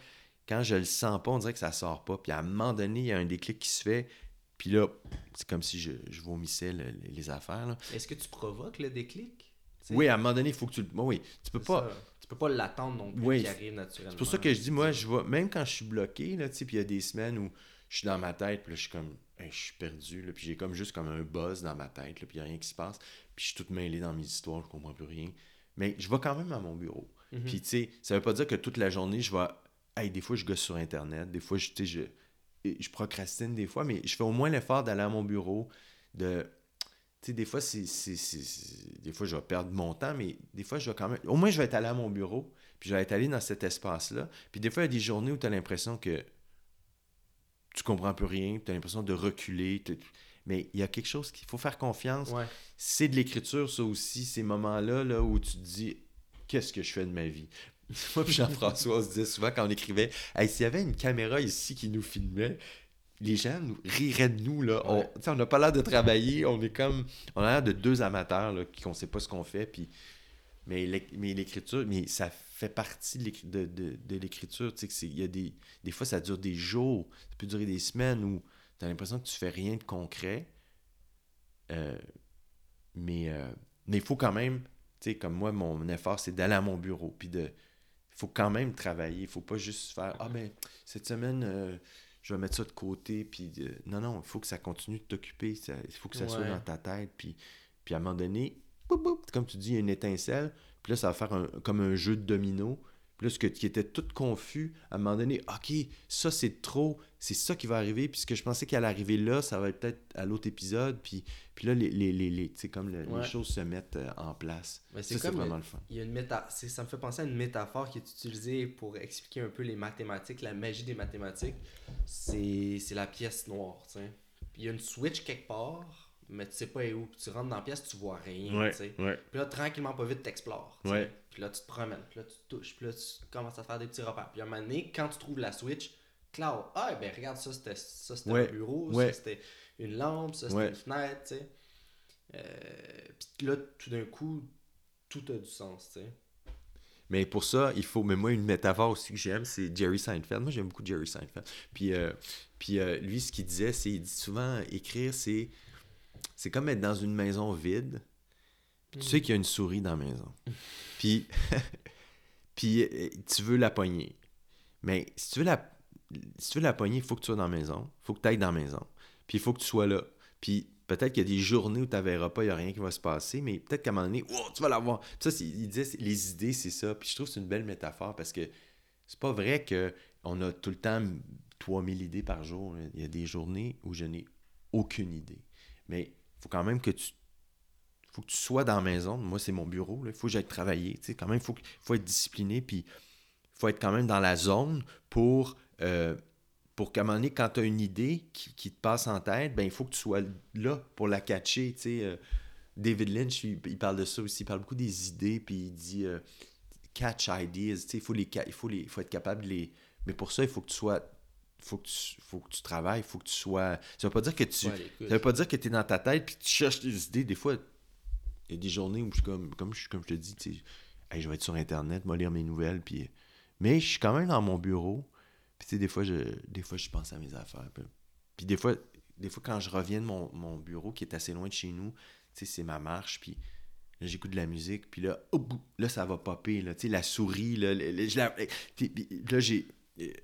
Speaker 2: quand je le sens pas, on dirait que ça sort pas. Puis à un moment donné, il y a un déclic qui se fait, puis là, c'est comme si je, je vomissais le- les, les affaires, là.
Speaker 1: Est-ce que tu provoques le déclic?
Speaker 2: Oui, à un moment donné, il faut que tu le... bon, oui, tu peux pas...
Speaker 1: ça. Tu peux pas l'attendre non plus
Speaker 2: Oui.
Speaker 1: qu'il arrive naturellement.
Speaker 2: C'est pour ça que je dis, moi, je vois, même quand je suis bloqué, là, tu sais, puis il y a des semaines où je suis dans ma tête, puis là, je suis comme, Hey, je suis perdu, là, puis j'ai comme juste comme un buzz dans ma tête, là, puis il n'y a rien qui se passe, puis je suis tout mêlé dans mes histoires, je comprends plus rien. Mais je vais quand même à mon bureau.
Speaker 1: Mhm.
Speaker 2: Puis, tu sais, ça veut pas dire que toute la journée, je vais. Hey, des fois, je gosse sur Internet, des fois, je, tu sais, je, je procrastine des fois, mais je fais au moins l'effort d'aller à mon bureau, de. Tu sais, des fois, c'est- Des fois, je vais perdre mon temps, mais des fois, je vais quand même. Au moins, je vais être allé à mon bureau, puis je vais être allé dans cet espace-là. Puis des fois, il y a des journées où tu as l'impression que tu comprends plus rien, tu as l'impression de reculer. Mais il y a quelque chose qu'il faut faire confiance
Speaker 1: Ouais.
Speaker 2: c'est de l'écriture, ça aussi, ces moments-là là, où tu te dis qu'est-ce que je fais de ma vie? Moi Jean-François, on se disait souvent quand on écrivait Hey, s'il y avait une caméra ici qui nous filmait, les gens nous riraient de nous. Là. On
Speaker 1: Ouais.
Speaker 2: n'a pas l'air de travailler, on est comme. On a l'air de deux amateurs là, qui ne sait pas ce qu'on fait. Puis... Mais l'écriture, mais ça fait partie de de, l'écriture. Tu sais, y a des, des fois, ça dure des jours, ça peut durer des semaines où tu as l'impression que tu fais rien de concret. Euh, mais euh, mais il faut quand même, tu sais, comme moi, mon effort, c'est d'aller à mon bureau. Puis de. Il faut quand même travailler. Il faut pas juste faire Ah ben, cette semaine, euh, je vais mettre ça de côté. Puis non, non, il faut que ça continue de t'occuper. Il faut que ça soit dans ta tête. Puis, puis à un moment donné, boum, boum, comme tu dis, il y a une étincelle. Puis là, ça va faire un- comme un jeu de domino. Puis là, ce que, qui était tout confus, à un moment donné, OK, ça c'est trop, c'est ça qui va arriver. Puis ce que je pensais allait arriver là, ça va être peut-être à l'autre épisode. Puis, puis là, les, les, les, comme le-
Speaker 1: Ouais.
Speaker 2: les choses se mettent euh, en place.
Speaker 1: Mais
Speaker 2: Ça,
Speaker 1: c'est
Speaker 2: vraiment le fun.
Speaker 1: Il y a une méta... Ça me fait penser à une métaphore qui est utilisée pour expliquer un peu les mathématiques, la magie des mathématiques. C'est c'est la pièce noire, tu sais. Puis il y a une switch quelque part, mais tu sais pas où. Puis tu rentres dans la pièce, tu vois rien, tu sais.
Speaker 2: ouais.
Speaker 1: Puis là, tranquillement, pas vite, t'explores.
Speaker 2: Ouais.
Speaker 1: Puis là, tu te promènes, puis là, tu touches, puis là, tu commences à te faire des petits repères. Puis à un moment donné, quand tu trouves la switch, Cloud, ah, ben regarde, ça c'était ça, c'était
Speaker 2: Ouais.
Speaker 1: un bureau,
Speaker 2: Ouais.
Speaker 1: ça c'était une lampe, ça c'était
Speaker 2: Ouais.
Speaker 1: une fenêtre, tu sais. Euh, puis là, tout d'un coup, tout a du sens, tu sais.
Speaker 2: Mais pour ça, il faut. Mais moi, une métaphore aussi que j'aime, c'est Jerry Seinfeld. Moi, j'aime beaucoup Jerry Seinfeld. Puis, euh, puis euh, lui, ce qu'il disait, c'est il dit souvent écrire, c'est c'est comme être dans une maison vide. Puis Tu sais qu'il y a une souris dans la maison. Puis, puis euh, tu veux la pogner. Mais si tu veux la, si tu veux la pogner, il faut que tu sois dans la maison. Il faut que tu ailles dans la maison. Puis il faut que tu sois là. Puis peut-être qu'il y a des journées où tu ne verras pas, il n'y a rien qui va se passer, mais peut-être qu'à un moment donné, oh, tu vas l'avoir. Ça, il disait, les idées, c'est ça. Puis je trouve que c'est une belle métaphore parce que c'est pas vrai qu'on a tout le temps 3000 idées par jour. Il y a des journées où je n'ai aucune idée. Mais il faut quand même que tu faut que tu sois dans la maison. Moi, c'est mon bureau. Il faut que j'aille travailler. Quand même, il faut, faut être discipliné. Puis il faut être quand même dans la zone pour, euh, pour qu'à un moment donné, quand tu as une idée qui, te passe en tête, ben, il faut que tu sois là pour la catcher. Euh, David Lynch, il, parle de ça aussi. Il parle beaucoup des idées. Puis il dit euh, catch ideas. Il faut, les, faut les, il faut être capable de les. Mais pour ça, il faut que tu sois. Faut que tu, faut que tu travailles, il faut que tu sois. Ça veut pas dire que tu.
Speaker 1: Ouais.
Speaker 2: Ça veut pas dire que tu es dans ta tête puis tu cherches des idées. Des fois, il y a des journées où je suis comme, comme, je, comme je te dis, tu sais, Hey, je vais être sur Internet, moi lire mes nouvelles. Puis... Mais je suis quand même dans mon bureau. Puis tu sais, des fois, je, des fois, je pense à mes affaires. Puis, puis des, fois, des fois, quand je reviens de mon, mon bureau qui est assez loin de chez nous, tu sais, c'est ma marche. Puis là, j'écoute de la musique. Puis là, là, ça va popper. Là, tu sais, la souris. Là, puis là j'ai.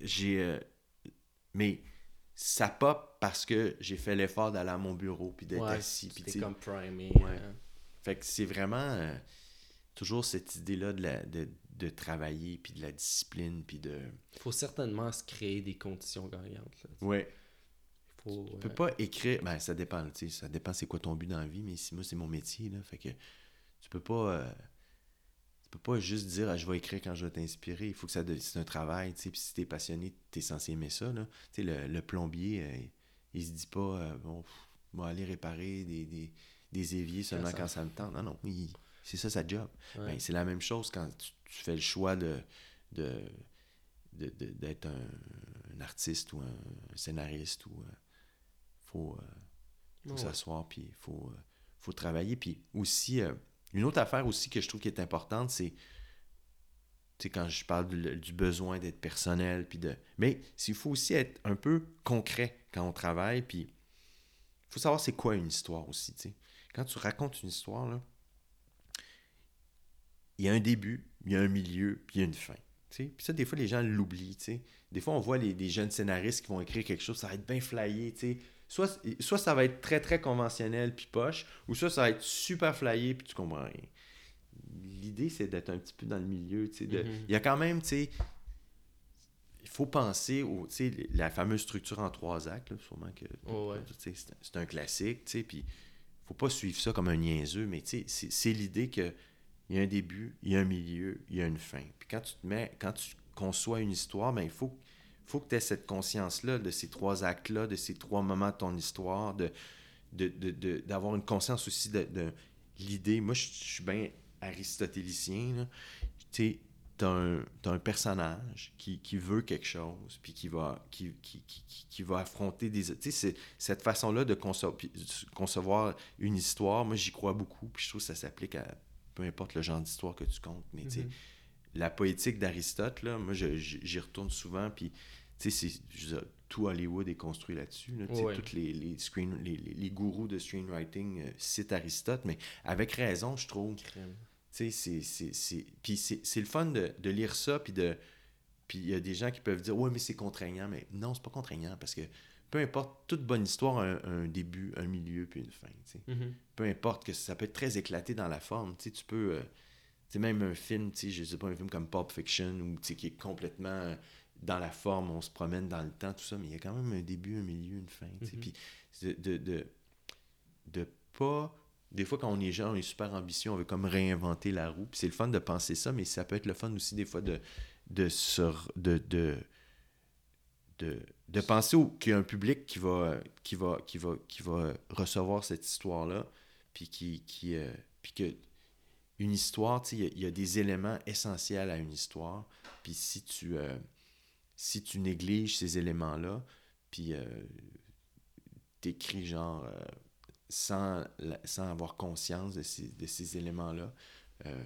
Speaker 2: j'ai euh, mais ça pop parce que j'ai fait l'effort d'aller à mon bureau puis d'être
Speaker 1: Ouais,
Speaker 2: assis. Puis,
Speaker 1: comme primé.
Speaker 2: Ouais.
Speaker 1: hein.
Speaker 2: fait que c'est vraiment euh, toujours cette idée-là de, la- de, de travailler, puis de la discipline, puis de...
Speaker 1: faut certainement se créer des conditions gagnantes. Là.
Speaker 2: Ouais.
Speaker 1: Faut,
Speaker 2: Tu peux
Speaker 1: euh,
Speaker 2: pas écrire... Ben, ça dépend, tu sais, ça dépend c'est quoi ton but dans la vie, mais si moi, c'est mon métier, là, fait que tu peux pas... euh, tu peux pas juste dire ah, je vais écrire quand je vais t'inspirer. Il faut que ça c'est un travail, tu sais. Puis si t'es passionné, t'es censé aimer ça, là. Tu sais, le, le plombier, euh, il se dit pas euh, bon, on va aller réparer des, des, des éviers seulement quand ça me tente. Non, non, c'est ça sa job. Ben, c'est la même chose quand tu, fais le choix de, de, d'être un, artiste ou un, scénariste ou euh, faut, faut s'asseoir puis il faut, faut travailler puis aussi une autre affaire aussi que je trouve qui est importante, c'est quand je parle du, besoin d'être personnel, puis de. Mais il faut aussi être un peu concret quand on travaille, puis il faut savoir c'est quoi une histoire aussi. Quand tu racontes une histoire, il y a un début, il y a un milieu, puis il y a une fin. Puis ça, des fois, les gens l'oublient. Des fois, on voit les, jeunes scénaristes qui vont écrire quelque chose, ça va être bien flyé. Soit, soit ça va être très, très conventionnel puis poche, ou soit ça va être super flyé puis tu comprends rien. L'idée, c'est d'être un petit peu dans le milieu. Mm-hmm. Il y a quand même, tu sais, il faut penser au, la fameuse structure en trois actes, sûrement que
Speaker 1: oh,
Speaker 2: c'est un classique, tu sais, puis faut pas suivre ça comme un niaiseux, mais c'est l'idée que il y a un début, il y a un milieu, il y a une fin. Puis quand tu te mets, quand tu conçois une histoire, ben, il faut faut que tu aies cette conscience-là de ces trois actes-là, de ces trois moments de ton histoire, de, d'avoir une conscience aussi de, l'idée. Moi, je, suis bien aristotélicien. Tu sais, un, un personnage qui, veut quelque chose, puis qui va, qui, qui, va affronter des... Tu sais, cette façon-là de concevoir, une histoire, moi, j'y crois beaucoup, puis je trouve que ça s'applique à peu importe le genre d'histoire que tu comptes. Mais tu sais, mm-hmm. la poétique d'Aristote, là, moi, j'y retourne souvent, puis tu sais, tout Hollywood est construit là-dessus. Là, Tous les, les, screen, les, les, gourous de screenwriting euh, citent Aristote, mais avec raison, je trouve. C'est, c'est, puis c'est, le fun de, de lire ça, puis de... Puis il y a des gens qui peuvent dire, ouais, mais c'est contraignant. Mais non, c'est pas contraignant parce que peu importe, toute bonne histoire a un, début, un milieu, puis une fin. Mm-hmm. Peu importe que ça peut être très éclaté dans la forme. Tu peux. Euh, même un film, je sais pas, un film comme Pulp Fiction, ou qui est complètement dans la forme, on se promène dans le temps, tout ça, mais il y a quand même un début, un milieu, une fin. Mm-hmm. Puis de, de, de, pas. Des fois, quand on est jeune, on est super ambitieux, on veut comme réinventer la roue. Puis c'est le fun de penser ça, mais ça peut être le fun aussi, des fois, de, de, de, de, de, de penser qu'il y a un public qui va, qui va, qui va, qui va recevoir cette histoire-là, puis qui, qui euh, puis que une histoire, il y, a des éléments essentiels à une histoire. Puis si tu, euh, si tu négliges ces éléments-là, puis euh, t'écris genre euh, sans, sans avoir conscience de ces, de ces éléments-là, euh,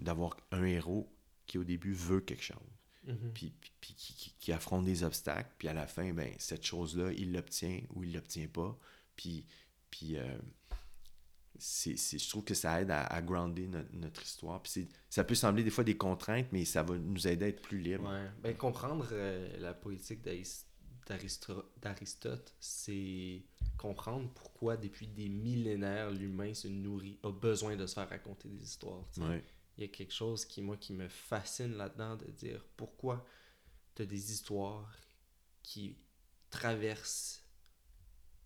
Speaker 2: d'avoir un héros qui au début veut quelque chose, mm-hmm. puis, puis, qui, qui, affronte des obstacles, puis à la fin, ben, cette chose-là, il l'obtient ou il l'obtient pas, puis, puis c'est, je trouve que ça aide à, à grounder notre histoire. Puis ça peut sembler des fois des contraintes, mais ça va nous aider à être plus libres.
Speaker 1: Ouais. Ben, comprendre euh, la politique d'Aristote, c'est comprendre pourquoi depuis des millénaires l'humain se nourrit, a besoin de se faire raconter des histoires. Il y a quelque chose qui, moi, qui me fascine là-dedans de dire pourquoi tu as des histoires qui traversent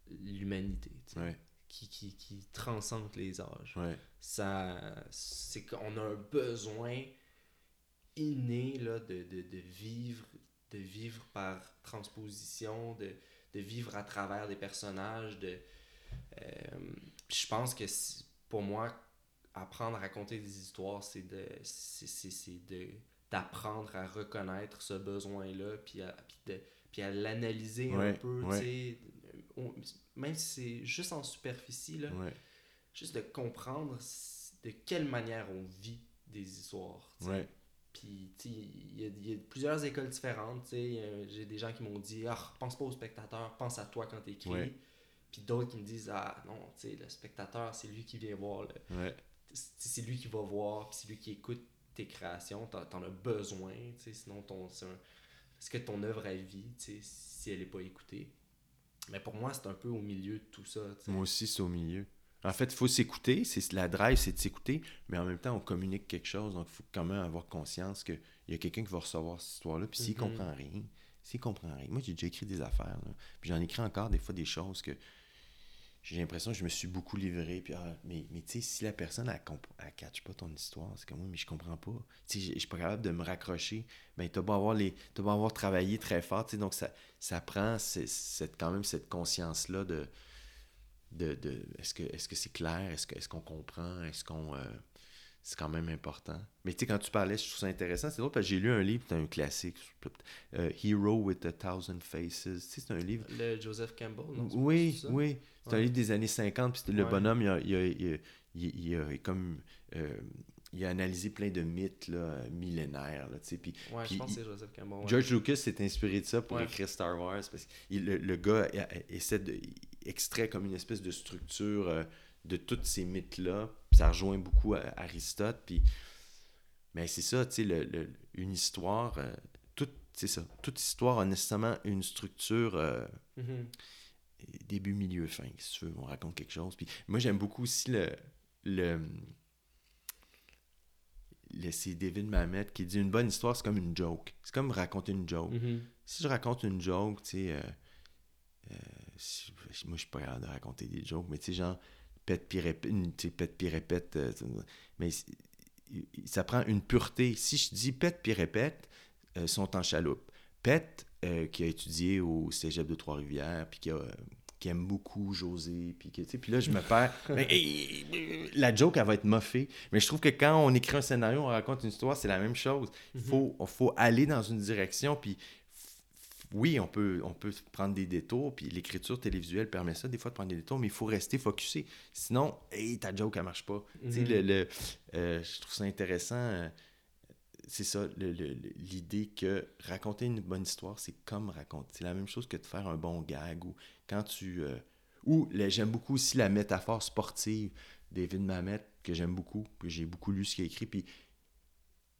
Speaker 1: l'humanité. Ouais qui, qui, qui transcende les âges. Ça, c'est qu'on a un besoin inné là, de, de, de, vivre, de vivre par transposition, de, de vivre à travers des personnages. De, euh, je pense que pour moi, apprendre à raconter des histoires, c'est de, c'est, de d'apprendre à reconnaître ce besoin-là, puis à, puis de, puis à l'analyser un peu, tu sais, même si c'est juste en superficie, là, juste de comprendre de quelle manière on vit des histoires. Puis, il y, a plusieurs écoles différentes. J'ai des gens qui m'ont dit Ah, pense pas au spectateur, pense à toi quand tu écris. Puis d'autres qui me disent Ah, non, le spectateur, c'est lui qui vient voir. C'est lui qui va voir, puis c'est lui qui écoute tes créations. T'en en as besoin, sinon, ton, est-ce que ton œuvre à vie, si elle n'est pas écoutée mais pour moi, c'est un peu au milieu de tout ça.
Speaker 2: Moi aussi, c'est au milieu. En fait, il faut s'écouter. C'est la drive, c'est de s'écouter, mais en même temps, on communique quelque chose. Donc, il faut quand même avoir conscience qu'il y a quelqu'un qui va recevoir cette histoire-là. Puis s'il ne mm-hmm. comprend rien, s'il comprend rien. Moi, j'ai déjà écrit des affaires. Puis j'en écris encore des fois des choses que j'ai l'impression que je me suis beaucoup livré. Puis, ah, mais mais tu sais, si la personne, elle ne catch pas ton histoire, c'est comme moi, mais je comprends pas. Tu sais, je suis pas capable de me raccrocher. Ben, tu vas avoir, avoir travaillé très fort. Donc, ça, ça prend quand même cette conscience-là de, de, de est-ce que c'est clair? Est-ce, qu'on comprend? Est-ce qu'on. Euh, c'est quand même important. Mais tu sais, quand tu parlais, je trouve ça intéressant. C'est drôle parce que j'ai lu un livre, c'est un classique, euh, Hero with a Thousand Faces. Tu sais, c'est un livre.
Speaker 1: Le Joseph Campbell, non?
Speaker 2: Oui, oui. C'est un livre des années 50. Puis le bonhomme, il a, il a, il a, comme. Euh, il a analysé plein de mythes là, millénaires. Là, puis,
Speaker 1: ouais, je pense que c'est Joseph Campbell.
Speaker 2: George Lucas s'est inspiré de ça pour écrire Star Wars. Parce que le, le, gars essaie de extrait comme une espèce de structure euh, de tous ces mythes-là. Ça rejoint beaucoup Aristote. Puis... Mais c'est ça, tu sais, le, une histoire, euh, toute, c'est ça. Toute histoire a nécessairement une structure euh, mm-hmm. début, milieu, fin. Si tu veux, on raconte quelque chose. Puis moi, j'aime beaucoup aussi le. le, c'est David Mamet qui dit une bonne histoire, c'est comme une joke. C'est comme raconter une joke.
Speaker 1: Mm-hmm.
Speaker 2: Si je raconte une joke, tu sais, moi je suis pas capable de raconter des jokes, mais tu sais, genre, pète puis répète, pète puis répète, euh, mais ça prend une pureté. Si je dis pète puis répète, euh, sont en chaloupe. Pète, euh, qui a étudié au cégep de Trois-Rivières, puis qui, qui aime beaucoup José, puis, puis là, je me perds. la joke, elle va être moffée. Mais je trouve que quand on écrit un scénario, on raconte une histoire, c'est la même chose. Il mm-hmm. faut, faut aller dans une direction, puis oui, on peut, on peut prendre des détours, puis l'écriture télévisuelle permet ça, des fois, de prendre des détours, mais il faut rester focusé. Sinon, hey, ta joke, elle marche pas. Le, euh, je trouve ça intéressant. Euh, c'est ça, l'idée que raconter une bonne histoire, c'est comme raconter. C'est la même chose que de faire un bon gag. Ou quand tu. Euh, ou j'aime beaucoup aussi la métaphore sportive. David Mamet, que j'aime beaucoup, que j'ai beaucoup lu ce qu'il a écrit, puis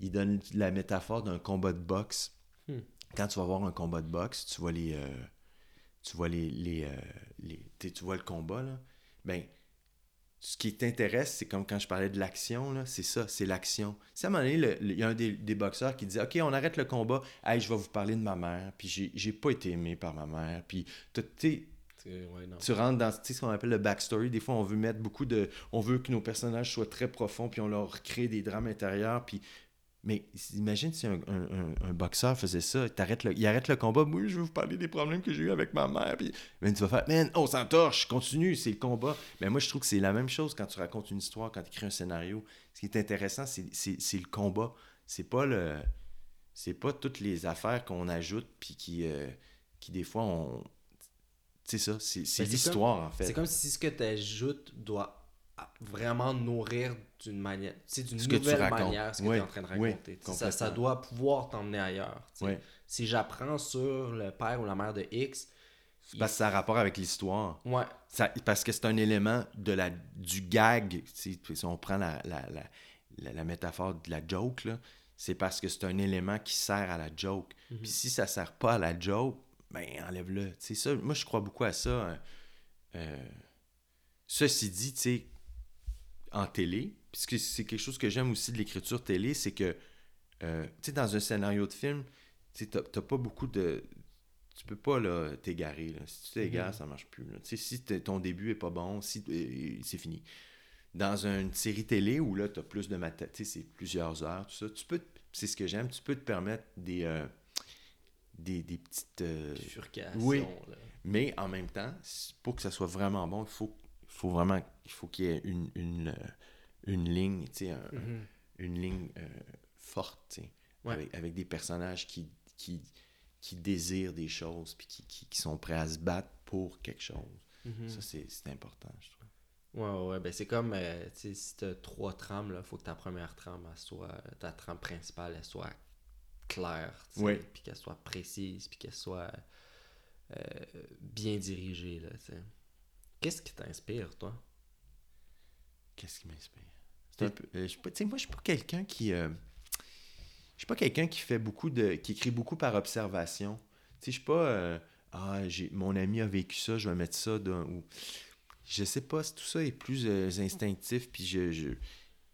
Speaker 2: il donne la métaphore d'un combat de boxe. Hmm quand tu vas voir un combat de boxe, tu vois les. Euh, tu vois les. les, euh, tu vois le combat, là. Ben, ce qui t'intéresse, c'est comme quand je parlais de l'action, là, c'est ça, c'est l'action. Si à un moment donné, il y a un des, boxeurs qui dit Ok, on arrête le combat, hey, je vais vous parler de ma mère, puis j'ai pas été aimé par ma mère, puis tu tu rentres dans ce qu'on appelle le backstory. Des fois, on veut mettre beaucoup de. On veut que nos personnages soient très profonds, puis on leur crée des drames intérieurs, puis mais imagine si un, boxeur faisait ça, il arrête le combat. Oui, je vais vous parler des problèmes que j'ai eu avec ma mère. Puis tu vas faire, man, on s'entorche, continue, c'est le combat. Mais moi, je trouve que c'est la même chose quand tu racontes une histoire, quand tu écris un scénario. Ce qui est intéressant, c'est le combat. C'est pas le. C'est pas toutes les affaires qu'on ajoute, puis qui, euh, qui des fois, on. C'est ça, c'est ben, l'histoire, en fait.
Speaker 1: C'est comme si ce que tu ajoutes doit vraiment nourrir d'une manière, c'est d'une nouvelle manière ce que tu es en train de raconter. ça, ça, doit pouvoir t'emmener ailleurs. Si j'apprends sur le père ou la mère de X,
Speaker 2: parce que ça a rapport avec l'histoire.
Speaker 1: Ouais.
Speaker 2: Ça, parce que c'est un élément de la, du gag. Si, on prend la, la, la, la, métaphore de la joke, c'est parce que c'est un élément qui sert à la joke. Mhm. Puis si ça sert pas à la joke, ben enlève-le. Ça, moi, je crois beaucoup à ça. Hein. Euh, ceci dit, tu sais, en télé, puisque c'est quelque chose que j'aime aussi de l'écriture télé, c'est que, euh, tu sais, dans un scénario de film, tu n'as pas beaucoup de... Tu peux pas t'égarer. Si tu t'égares, mm-hmm. ça marche plus. Si ton début est pas bon, si euh, c'est fini. Dans une série télé où là, tu as plus de sais c'est plusieurs heures, tout ça, tu peux, c'est ce que j'aime, tu peux te permettre des, euh, des, des, petites...
Speaker 1: oui,
Speaker 2: mais en même temps, pour que ça soit vraiment bon, il faut faut vraiment il faut qu'il y ait une, une, euh, une ligne, tu sais, mm-hmm. une ligne euh, forte, avec, avec, des personnages qui, qui, qui désirent des choses, puis qui, qui, qui, sont prêts à se battre pour quelque chose. Mm-hmm. Ça, c'est important, je trouve.
Speaker 1: Ouais, ouais, ben c'est comme, euh, tu sais, si t'as trois trames, il faut que ta première trame, soit, ta trame principale, elle soit claire, puis qu'elle soit précise, puis qu'elle soit bien dirigée, là, tu sais. Qu'est-ce qui t'inspire, toi?
Speaker 2: Qu'est-ce qui m'inspire? Euh, je, moi, je suis pas quelqu'un qui. Euh, je suis pas quelqu'un qui fait beaucoup de. qui écrit beaucoup par observation. Tu sais, je suis pas. Euh, ah, j'ai, mon ami a vécu ça, je vais mettre ça dans. Ou, je sais pas, tout ça est plus instinctif. Puis je,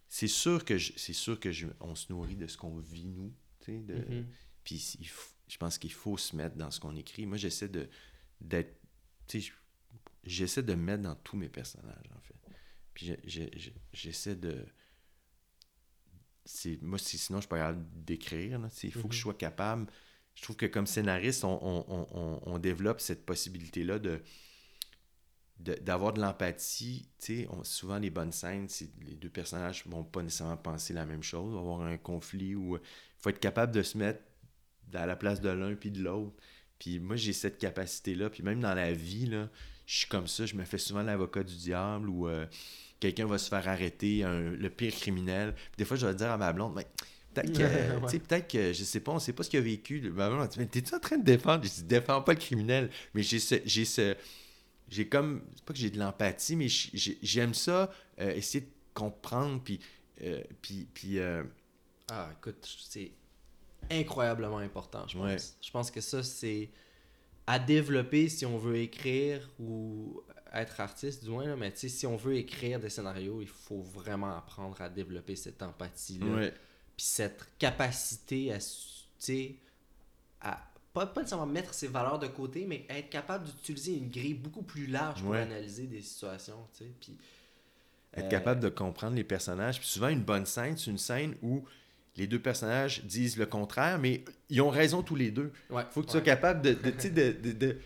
Speaker 2: c'est sûr que je, c'est sûr que je, on se nourrit de ce qu'on vit nous. Tu sais, de, mm-hmm. Puis je pense qu'il faut se mettre dans ce qu'on écrit. Moi, j'essaie de d'être. Tu sais, j'essaie de me mettre dans tous mes personnages, en fait. Puis j'essaie de. Moi, sinon, je suis pas capable d'écrire. Il faut que je mhm. sois capable. Je trouve que comme scénariste, on, développe cette possibilité-là de d'avoir de, l'empathie, tu sais, souvent les bonnes scènes, les deux personnages vont pas nécessairement penser la même chose, avoir un conflit où il faut être capable de se mettre à la place de l'un puis de l'autre. Puis moi, j'ai cette capacité-là. Puis même dans la vie, là, je suis comme ça. Je me fais souvent l'avocat du diable ou euh, quelqu'un va se faire arrêter, le pire criminel. des fois, je vais dire à ma blonde, mais peut-être que, peut-être que, je sais pas, on sait pas ce qu'il a vécu. Ma blonde dit, mais t'es-tu en train de défendre? Je dis, défends pas le criminel. Mais j'ai ce, j'ai ce, j'ai comme, c'est pas que j'ai de l'empathie, mais j'aime ça, euh, essayer de comprendre, puis, euh, puis, puis
Speaker 1: Ah, écoute, c'est incroyablement important, je pense. Je pense que ça, c'est à développer si on veut écrire ou être artiste, du moins. mais si on veut écrire des scénarios, il faut vraiment apprendre à développer cette empathie-là. Puis cette capacité à, à pas, pas nécessairement mettre ses valeurs de côté, mais être capable d'utiliser une grille beaucoup plus large pour analyser des situations. Puis,
Speaker 2: être capable de comprendre les personnages. Puis souvent, une bonne scène, c'est une scène où les deux personnages disent le contraire, mais ils ont raison tous les deux. Il faut que tu sois capable de, de, de,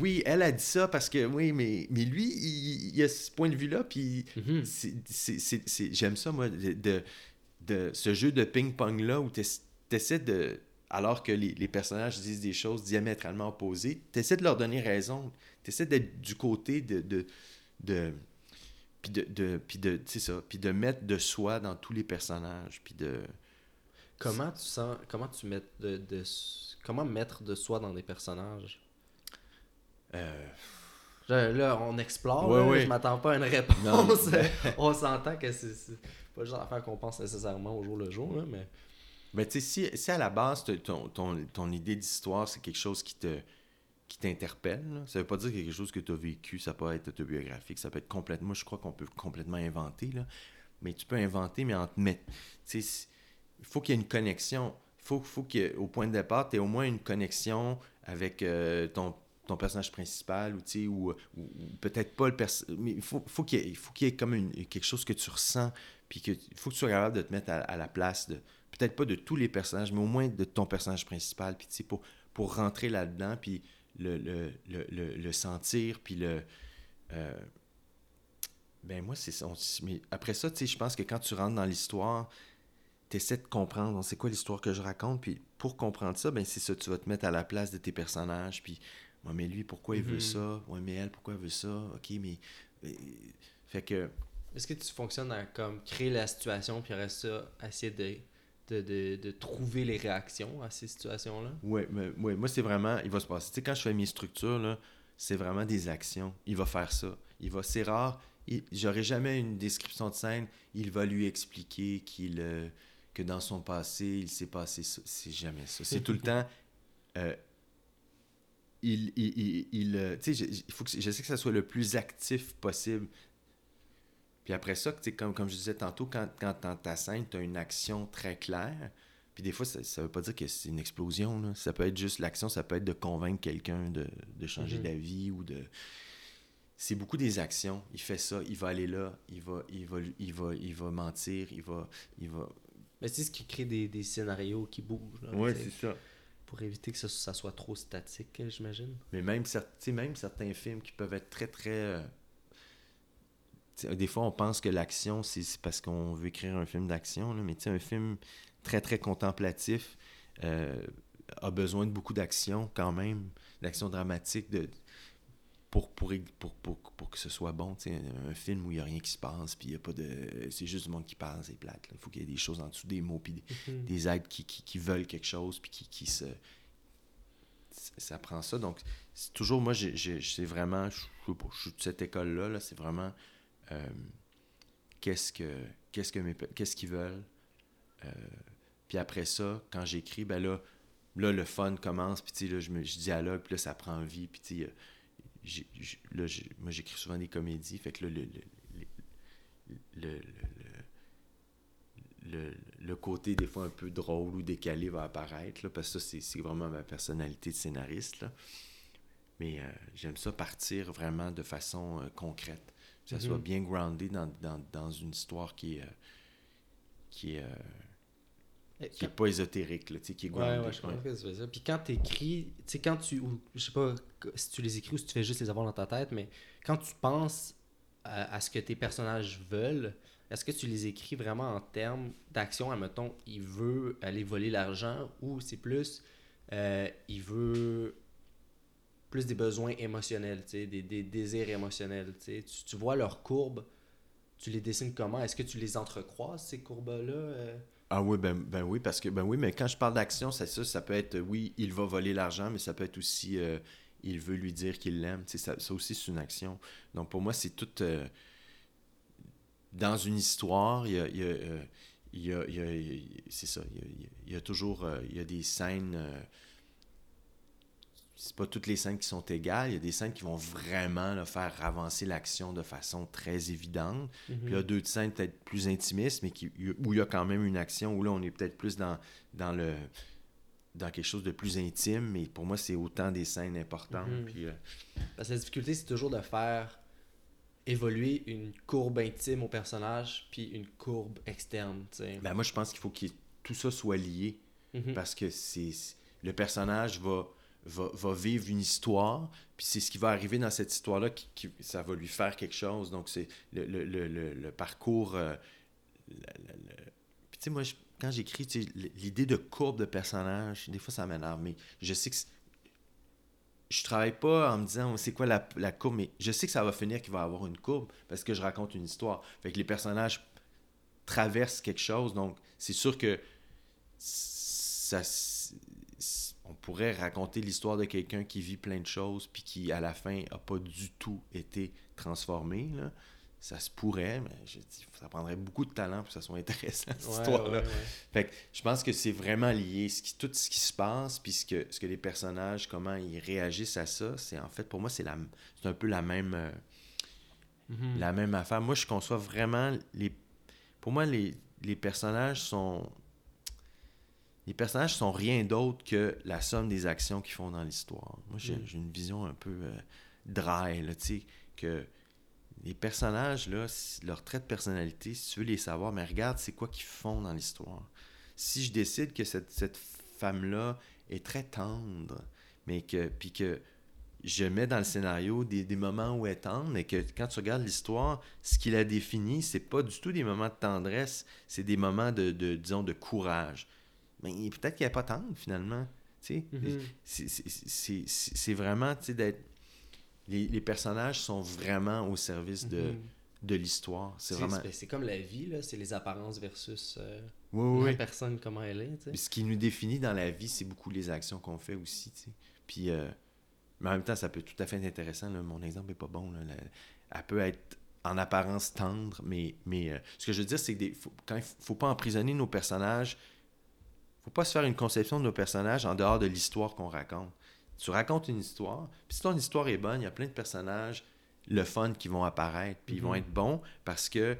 Speaker 2: Oui, elle a dit ça parce que, oui, mais, mais lui, il, a ce point de vue-là, puis mm-hmm. j'aime ça, moi, de, de, ce jeu de ping-pong-là où tu essaies de... Alors que les, les, personnages disent des choses diamétralement opposées, tu essaies de leur donner raison. Tu essaies d'être du côté de... de, de puis de, de, puis de, ça, puis de mettre de soi dans tous les personnages, puis de...
Speaker 1: Comment tu sens, comment tu mets de, de comment mettre de soi dans des personnages? Euh... là, on explore. Ouais, Je m'attends pas à une réponse. on s'entend que c'est pas le genre d'affaire qu'on pense nécessairement au jour le jour, là, mais.
Speaker 2: Mais tu sais, si, si, à la base, ton, ton, ton idée d'histoire, c'est quelque chose qui te qui t'interpelle, ça veut pas dire quelque chose que tu as vécu, ça peut être autobiographique, ça peut être complètement. Moi, je crois qu'on peut complètement inventer, là. Mais tu peux inventer, mais en te mettre il faut qu'il y ait une connexion. Il faut, faut qu'au point de départ, tu aies au moins une connexion avec euh, ton, ton personnage principal ou, ou, ou, peut-être pas le personnage. Mais il faut, faut qu'il y, ait, ait comme une, quelque chose que tu ressens. Puis que, il faut que tu sois capable de te mettre à, la place de. Peut-être pas de tous les personnages, mais au moins de ton personnage principal. Puis pour, pour rentrer là-dedans, puis le, le, le, le, sentir, puis le. Euh, ben moi, c'est. Mais après ça, je pense que quand tu rentres dans l'histoire, tu essaies de comprendre, c'est quoi l'histoire que je raconte, puis pour comprendre ça, ben c'est ça, tu vas te mettre à la place de tes personnages, puis, ouais, mais lui, pourquoi il veut mhm. ça? Ouais, mais elle, pourquoi elle veut ça? Ok, mais... Euh, fait que...
Speaker 1: Est-ce que tu fonctionnes à comme créer la situation, puis reste ça, essayer de, de, de, trouver les réactions à ces situations-là?
Speaker 2: Oui, mais, ouais, moi, c'est vraiment... Il va se passer... Tu sais, quand je fais mes structures, là, c'est vraiment des actions. Il va faire ça. Il va... C'est rare. J'aurais jamais une description de scène. Il va lui expliquer qu'il... Euh, que dans son passé, il s'est passé ça. C'est jamais ça. C'est tout le temps. Euh, il, il, il, euh, tu sais, il faut que je sais que ça soit le plus actif possible. Puis après ça, comme, comme je disais tantôt, quand, quand dans ta scène, tu as une action très claire, puis des fois, ça ne veut pas dire que c'est une explosion. Là. Ça peut être juste l'action, ça peut être de convaincre quelqu'un de, de, changer mm-hmm. d'avis ou de. C'est beaucoup des actions. Il fait ça, il va aller là, il va, il va, il va, il va mentir, il va, il va,
Speaker 1: mais c'est ce qui crée des, des scénarios qui bougent.
Speaker 2: Oui, c'est ça.
Speaker 1: Pour éviter que ça, ça soit trop statique, j'imagine.
Speaker 2: Mais même, même certains films qui peuvent être très, très. Euh, des fois, on pense que l'action, c'est parce qu'on veut écrire un film d'action, mais un film très, très contemplatif euh, a besoin de beaucoup d'action quand même, d'action dramatique, de, pour, pour, pour, pour, que ce soit bon. Un, un film où il n'y a rien qui se passe, puis il y a pas de. C'est juste du monde qui parle, c'est plate. Il faut qu'il y ait des choses en dessous des mots, puis des, mhm. des êtres qui, qui, qui, veulent quelque chose, puis qui, qui se. Ça prend ça. Donc, c'est toujours, moi, c'est vraiment. Je, je, suis de cette école-là, -là, c'est vraiment. Euh, qu'est-ce que qu'est-ce que mes qu'est-ce qu'ils veulent euh, puis après ça quand j'écris ben là là le fun commence puis là je me je dialogue puis là ça prend vie puis tu là, moi, j'écris souvent des comédies, fait que là, le, le, le, le, côté des fois un peu drôle ou décalé va apparaître, là, parce que ça, c'est vraiment ma personnalité de scénariste. Là. mais euh, j'aime ça partir vraiment de façon euh, concrète. Que ça
Speaker 1: Mhm.
Speaker 2: soit bien groundé dans, dans, dans une histoire qui est, euh, qui est, qui est pas ésotérique, là, qui est
Speaker 1: Ouais,
Speaker 2: grounded.
Speaker 1: ouais, je comprends
Speaker 2: ouais.
Speaker 1: ce que tu veux dire. Puis quand tu écris, tu sais, quand tu. ou je sais pas si tu les écris ou si tu fais juste les avoir dans ta tête, mais quand tu penses à, à ce que tes personnages veulent, est-ce que tu les écris vraiment en termes d'action? Admettons, il veut aller voler l'argent ou c'est plus. euh, il veut plus des besoins émotionnels, tu sais, des, des désirs émotionnels. tu sais. Tu, tu vois leurs courbes, tu les dessines comment? Est-ce que tu les entrecroises, ces courbes-là euh?
Speaker 2: Ah oui, ben, ben oui, parce que ben oui, mais quand je parle d'action, c'est ça, ça peut être oui, il va voler l'argent, mais ça peut être aussi euh, il veut lui dire qu'il l'aime. Ça, ça aussi, c'est une action. Donc pour moi, c'est tout euh, dans une histoire, il y a, il y a, euh, il y a- a- c'est ça, il y a, toujours il y a des scènes. C'est pas toutes les scènes qui sont égales. Il y a des scènes qui vont vraiment là, faire avancer l'action de façon très évidente. Puis il y a d'autres scènes peut-être plus intimistes, mais qui, où il y a quand même une action, où là, on est peut-être plus dans, dans, le, dans quelque chose de plus intime, mais pour moi, c'est autant des scènes importantes.
Speaker 1: Mhm.
Speaker 2: Puis, euh,
Speaker 1: Parce que la difficulté, c'est toujours de faire évoluer une courbe intime au personnage, puis une courbe externe, tu sais.
Speaker 2: ben, moi, je pense qu'il faut que tout ça soit lié,
Speaker 1: Mhm.
Speaker 2: parce que c'est le personnage va, va, va vivre une histoire, puis c'est ce qui va arriver dans cette histoire-là qui, qui- ça va lui faire quelque chose. Donc, c'est le, le, le, le- parcours... euh, Puis, tu sais, moi, quand j'écris, l'idée de courbe de personnage, des fois, ça m'énerve, mais je sais que... Je travaille pas en me disant c'est quoi la, la courbe, mais je sais que ça va finir qu'il va avoir une courbe parce que je raconte une histoire. Fait que les personnages traversent quelque chose, donc c'est sûr que ça, on pourrait raconter l'histoire de quelqu'un qui vit plein de choses puis qui à la fin a pas du tout été transformé là. ça se pourrait mais je dis ça prendrait beaucoup de talent pour que ça soit intéressant cette
Speaker 1: Ouais,
Speaker 2: histoire là
Speaker 1: ouais, ouais.
Speaker 2: fait que je pense que c'est vraiment lié ce qui, tout ce qui se passe puis ce que, ce que les personnages comment ils réagissent à ça c'est en fait pour moi c'est la c'est un peu la même euh,
Speaker 1: Mhm.
Speaker 2: la même affaire. Moi, je conçois vraiment les. Pour moi, les, les personnages sont. Les personnages sont rien d'autre que la somme des actions qu'ils font dans l'histoire. Moi, j'ai
Speaker 1: Mm.
Speaker 2: une vision un peu euh, dry, là, tu sais, que les personnages, là, leur trait de personnalité, si tu veux les savoir, mais regarde, c'est quoi qu'ils font dans l'histoire. Si je décide que cette, cette femme-là est très tendre, mais que. Puis que je mets dans le scénario des, des moments où elle est tendre, mais que quand tu regardes l'histoire, ce qui la définit, c'est pas du tout des moments de tendresse, c'est des moments de, de, disons, de courage. Mais peut-être qu'elle n'est pas tendre, finalement.
Speaker 1: Mhm.
Speaker 2: c'est- vraiment, d'être... Les, les personnages sont vraiment au service de,
Speaker 1: Mhm.
Speaker 2: de l'histoire. C'est vraiment...
Speaker 1: c'est- c'est comme la vie, là, c'est les apparences versus euh,
Speaker 2: Oui, oui,
Speaker 1: la personne, comment elle est,
Speaker 2: ce qui nous définit dans la vie, c'est beaucoup les actions qu'on fait aussi. Puis, euh, mais en même temps, ça peut tout à fait être intéressant. là. Mon exemple n'est pas bon. là. La- Elle peut être en apparence tendre, mais, mais euh, ce que je veux dire, c'est que des, faut, quand il faut, faut pas emprisonner nos personnages, faut pas se faire une conception de nos personnages en dehors de l'histoire qu'on raconte. Tu racontes une histoire, puis si ton histoire est bonne, il y a plein de personnages, le fun qui vont apparaître, puis ils vont
Speaker 1: Mhm.
Speaker 2: être bons parce que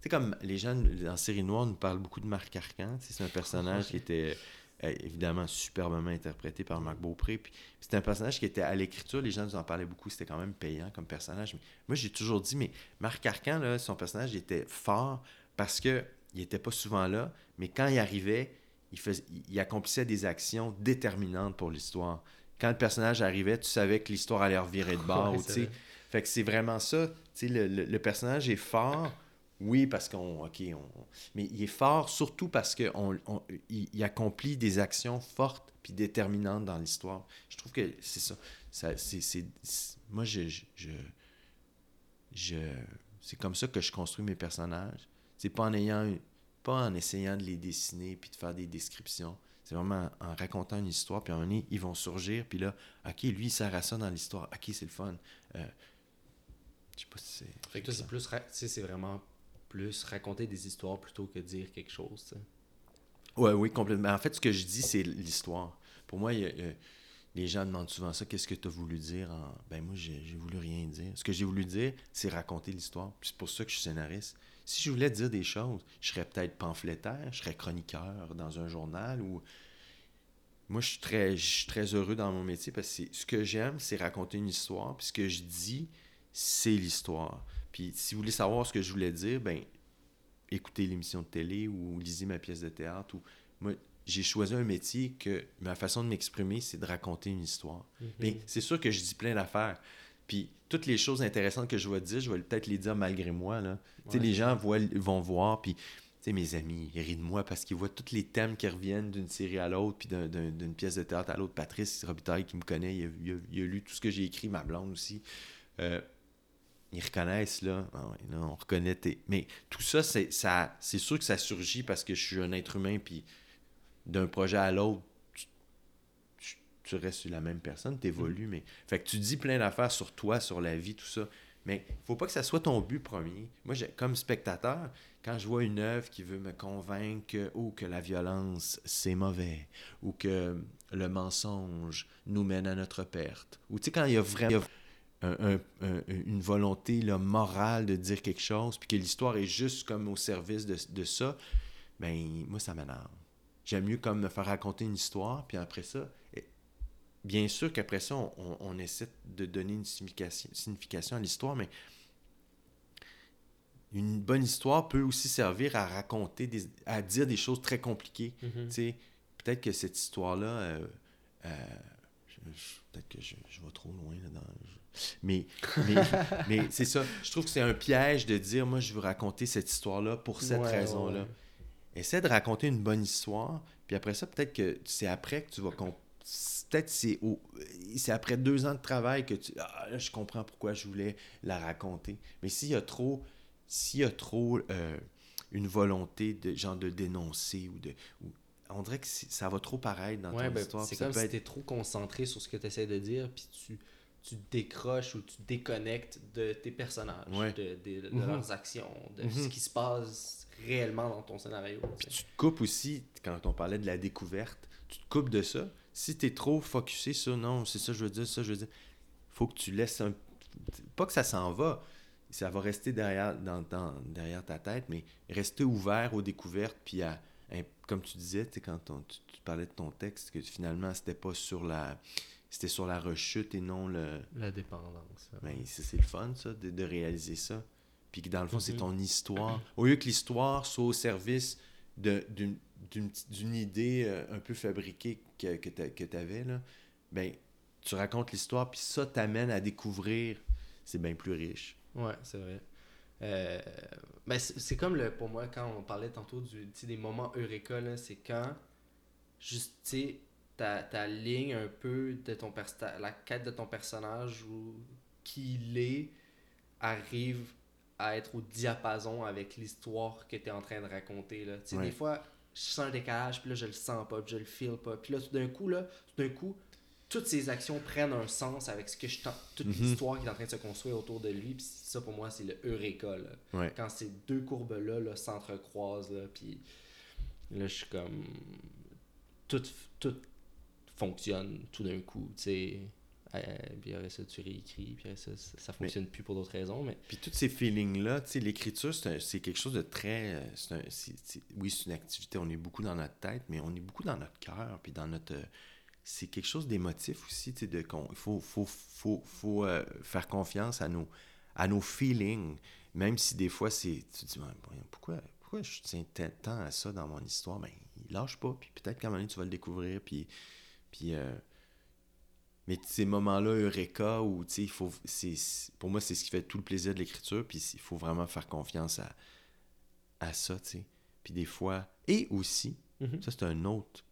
Speaker 2: c'est comme les gens dans Série Noire nous parlent beaucoup de Marc Arcan. C'est un personnage qui était euh, évidemment superbement interprété par Marc Beaupré. Puis, puis c'est un personnage qui était à l'écriture, les gens nous en parlaient beaucoup, c'était quand même payant comme personnage. Mais moi, j'ai toujours dit, mais Marc Arcan, là, son personnage il était fort parce que il était pas souvent là, mais quand il arrivait, il, fais- il accomplissait des actions déterminantes pour l'histoire. Quand le personnage arrivait, tu savais que l'histoire allait revirer de bord.
Speaker 1: Ouais,
Speaker 2: fait que c'est vraiment ça. Le, le- le personnage est fort, oui, parce qu'on. OK, on, mais il est fort surtout parce qu'il on, il, il accomplit des actions fortes puis déterminantes dans l'histoire. Je trouve que c'est ça. ça c'est, moi, je. je, je, je- c'est comme ça que je construis mes personnages. C'est pas en ayant. Pas en essayant de les dessiner puis de faire des descriptions. C'est vraiment en racontant une histoire, puis à un moment donné, ils vont surgir, puis là, OK, lui, il sert à ça dans l'histoire. OK, c'est le fun. Euh, je sais pas si c'est.
Speaker 1: Fait que toi, c'est plus, ra- tu sais, c'est vraiment plus raconter des histoires plutôt que dire quelque chose, tu sais.
Speaker 2: Ouais, oui, complètement. En fait, ce que je dis, c'est l'histoire. Pour moi, il y a- les gens demandent souvent ça. Qu'est-ce que tu as voulu dire en... Ben, moi, j'ai j'ai voulu rien dire. Ce que j'ai voulu dire, c'est raconter l'histoire. Puis C'est pour ça que je suis scénariste. Si je voulais dire des choses, je serais peut-être pamphlétaire, je serais chroniqueur dans un journal ou. moi, je suis très, je suis très heureux dans mon métier parce que ce que j'aime, c'est raconter une histoire. Puis ce que je dis, c'est l'histoire. Puis si vous voulez savoir ce que je voulais dire, ben écoutez l'émission de télé ou lisez ma pièce de théâtre. Ou... Moi, j'ai choisi un métier que ma façon de m'exprimer, c'est de raconter une histoire. Mais c'est sûr que je dis plein d'affaires. Puis toutes les choses intéressantes que je vais dire, je vais peut-être les dire malgré moi. Là.
Speaker 1: Ouais.
Speaker 2: les gens voient, vont voir, puis tu sais, mes amis, ils rient de moi parce qu'ils voient tous les thèmes qui reviennent d'une série à l'autre, puis d'un- d'un- d'une pièce de théâtre à l'autre. Patrice Robitaille, qui me connaît, il a, il a- il a lu tout ce que j'ai écrit, ma blonde aussi. Euh, ils reconnaissent, là. Ah ouais, là, on reconnaît tes... Mais tout ça, c'est ça, c'est sûr que ça surgit parce que je suis un être humain, puis d'un projet à l'autre, tu, restes la même personne, tu évolues, mais... Fait que tu dis plein d'affaires sur toi, sur la vie, tout ça. Mais faut pas que ça soit ton but premier. Moi, comme spectateur, quand je vois une œuvre qui veut me convaincre que, oh, que la violence, c'est mauvais, ou que le mensonge nous mène à notre perte, ou tu sais, quand il y a vraiment un- un- un- une volonté là, morale de dire quelque chose, puis que l'histoire est juste comme au service de, de ça, ben moi, ça m'énerve. J'aime mieux comme me faire raconter une histoire, puis après ça, bien sûr qu'après ça, on, essaie de donner une signification, à l'histoire, mais une bonne histoire peut aussi servir à raconter, des, à dire des choses très compliquées.
Speaker 1: Mhm.
Speaker 2: Sais, peut-être que cette histoire-là, euh, euh, peut-être que je, je vais trop loin là-dedans. Je- Mais, mais, mais c'est ça. Je trouve que c'est un piège de dire, moi, je veux raconter cette histoire-là pour cette
Speaker 1: Ouais,
Speaker 2: raison-là.
Speaker 1: ouais.
Speaker 2: Essaie de raconter une bonne histoire, puis après ça, peut-être que c'est après que tu vas Peut-être c'est au... c'est après deux ans de travail que tu. Ah, là, je comprends pourquoi je voulais la raconter. Mais s'il y a trop. S'il y a trop euh, une volonté de genre de dénoncer ou de. ou- on dirait que c'est- ça va trop paraître dans
Speaker 1: Ouais,
Speaker 2: ton
Speaker 1: ben,
Speaker 2: histoire.
Speaker 1: c'est comme
Speaker 2: peut
Speaker 1: si
Speaker 2: être-
Speaker 1: t'es trop concentré sur ce que tu essaies de dire, puis tu, tu décroches ou tu déconnectes de tes personnages,
Speaker 2: Ouais.
Speaker 1: de, de- de
Speaker 2: Mhm.
Speaker 1: leurs actions, de
Speaker 2: Mhm.
Speaker 1: ce qui se passe réellement dans ton scénario.
Speaker 2: Puis tu te coupes aussi, quand on parlait de la découverte, tu te coupes de ça. Si tu es trop focusé sur non, c'est ça que je veux dire, ça je veux dire, faut que tu laisses un. Pas que ça s'en va, ça va rester derrière, dans, dans- derrière ta tête, mais rester ouvert aux découvertes, puis à. à- comme tu disais, quand tu, tu parlais de ton texte, que finalement c'était pas sur la. C'était sur la rechute et non le.
Speaker 1: La dépendance.
Speaker 2: Ben, ça, c'est le fun, ça, de, de réaliser ça. Puis que dans le fond, c'est
Speaker 1: Mhm.
Speaker 2: ton histoire. Au lieu que l'histoire soit au service d'une d'une idée euh, un peu fabriquée que, que tu avais, là, ben, tu racontes l'histoire, puis ça t'amène à découvrir. C'est bien plus riche.
Speaker 1: Ouais, c'est vrai. Euh, ben, c'est comme le, pour moi, quand on parlait tantôt du, des moments Eureka, c'est quand, juste, ta, ta ligne un peu de ton la quête de ton personnage ou qui il est arrive à être au diapason avec l'histoire que tu es en train de raconter. Là.
Speaker 2: Ouais.
Speaker 1: Des fois, je sens un décalage, puis là, je le sens pas, puis je le feel pas. Puis là, tout d'un coup, là, tout d'un coup, toutes ces actions prennent un sens avec ce que je toute
Speaker 2: Mhm.
Speaker 1: l'histoire qui est en train de se construire autour de lui. Puis ça, pour moi, c'est le Eureka. Là.
Speaker 2: Ouais.
Speaker 1: Quand ces deux courbes-là là, s'entrecroisent, là, puis là, je suis comme... Tout, tout fonctionne tout d'un coup, tu sais. Euh, puis après ça, tu réécris, puis après ça, ça, fonctionne plus pour d'autres raisons, mais...
Speaker 2: Puis tous ces feelings-là, tu sais, l'écriture, c'est quelque chose de très... euh, c'est un- oui, c'est une activité, on est beaucoup dans notre tête, mais on est beaucoup dans notre cœur, puis dans notre... euh, c'est quelque chose d'émotif aussi, tu sais, de qu'on- il faut, faut, faut, faut euh, faire confiance à nos, à nos feelings, même si des fois, c'est... Tu te dis, pourquoi, pourquoi je tiens tant à ça dans mon histoire? Ben, il lâche pas, puis peut-être qu'à un moment donné, tu vas le découvrir, puis... puis euh, mais ces moments-là, Eureka, où, il faut... Pour moi, c'est ce qui fait tout le plaisir de l'écriture, puis il faut vraiment faire confiance à, à ça, tu sais. Puis des fois... Et aussi,
Speaker 1: Mhm.
Speaker 2: ça, c'est un autre...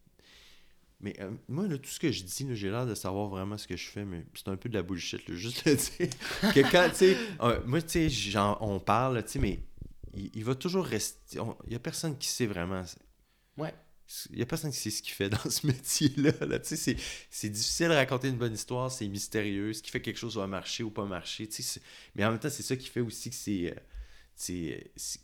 Speaker 2: Mais euh, moi, là, tout ce que je dis, j'ai l'air de savoir vraiment ce que je fais, mais c'est un peu de la bullshit, là, juste le dire. que quand, tu sais... euh, moi, tu sais, on parle, tu sais, mais il, il va toujours rester... Il y a personne qui sait vraiment...
Speaker 1: Ouais.
Speaker 2: Il n'y a personne qui sait ce qu'il fait dans ce métier-là. Là. Tu sais, C'est, c'est difficile de raconter une bonne histoire, c'est mystérieux. Ce qui fait que quelque chose va marcher ou pas marcher. tu sais, c'est- Mais en même temps, c'est ça qui fait aussi que c'est. euh, c'est- c'est-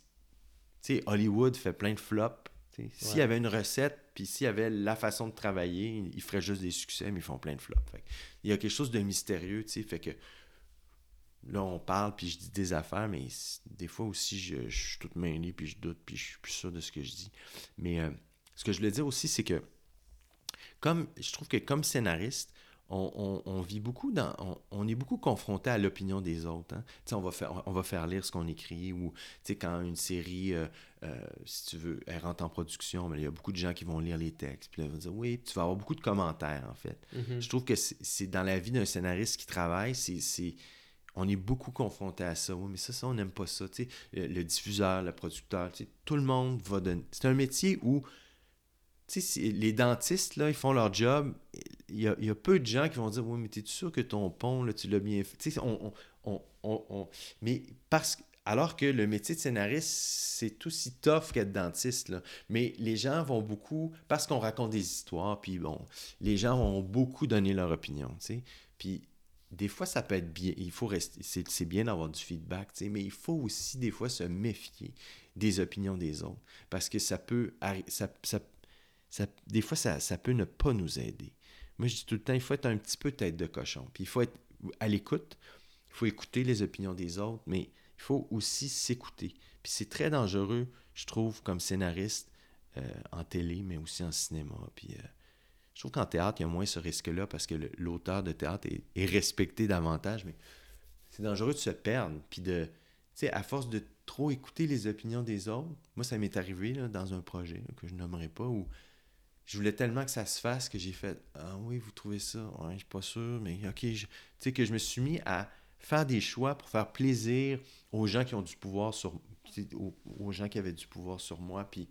Speaker 2: Tu sais, Hollywood fait plein de flops. S'il y avait une recette, puis s'il y avait la façon de travailler, ils feraient juste des succès, mais ils font plein de flops. Fait il y a quelque chose de mystérieux, tu sais, fait que là, on parle, puis je dis des affaires, mais des fois aussi, je, je suis toute mêlée, puis je doute, puis je suis plus sûr de ce que je dis. Mais euh, ce que je voulais dire aussi, c'est que comme, je trouve que comme scénariste, on, vit beaucoup dans. On, est beaucoup confronté à l'opinion des autres. Hein. On, va faire, on va faire lire ce qu'on écrit ou quand une série, euh, euh, si tu veux, elle rentre en production, mais il y a beaucoup de gens qui vont lire les textes. Puis là, ils vont dire oui, tu vas avoir beaucoup de commentaires en fait.
Speaker 1: Mm-hmm.
Speaker 2: Je trouve que c'est dans la vie d'un scénariste qui travaille, c'est. On est beaucoup confronté à ça. Oui, mais ça, ça, on n'aime pas ça. Le, le, diffuseur, le producteur, tout le monde va donner. C'est un métier où les dentistes, là, ils font leur job. Il y, a, peu de gens qui vont dire Oui, mais t'es sûr que ton pont, là, tu l'as bien fait? Mais parce alors que le métier de scénariste, c'est aussi tough qu'être dentiste. Mais les gens vont beaucoup, parce qu'on raconte des histoires, puis bon, les gens vont beaucoup donner leur opinion. Puis des fois, ça peut être bien, il faut rester, c'est bien d'avoir du feedback, mais il faut aussi des fois se méfier des opinions des autres, parce que ça peut, ça, ça des fois, ça, peut ne pas nous aider. Moi, je dis tout le temps, il faut être un petit peu tête de cochon. Puis il faut être à l'écoute. Il faut écouter les opinions des autres, mais il faut aussi s'écouter. Puis c'est très dangereux, je trouve, comme scénariste euh, en télé, mais aussi en cinéma. Puis euh, je trouve qu'en théâtre, il y a moins ce risque-là parce que l'auteur de théâtre est, est, respecté davantage, mais c'est dangereux de se perdre. Puis de, tu sais, à force de trop écouter les opinions des autres, moi, ça m'est arrivé là, dans un projet que je nommerai pas, où je voulais tellement que ça se fasse que j'ai fait Ah oui, vous trouvez ça Ouais, je suis pas sûr, mais ok. Tu sais, que je me suis mis à faire des choix pour faire plaisir aux gens qui ont du pouvoir sur aux, gens qui avaient du pouvoir sur moi puis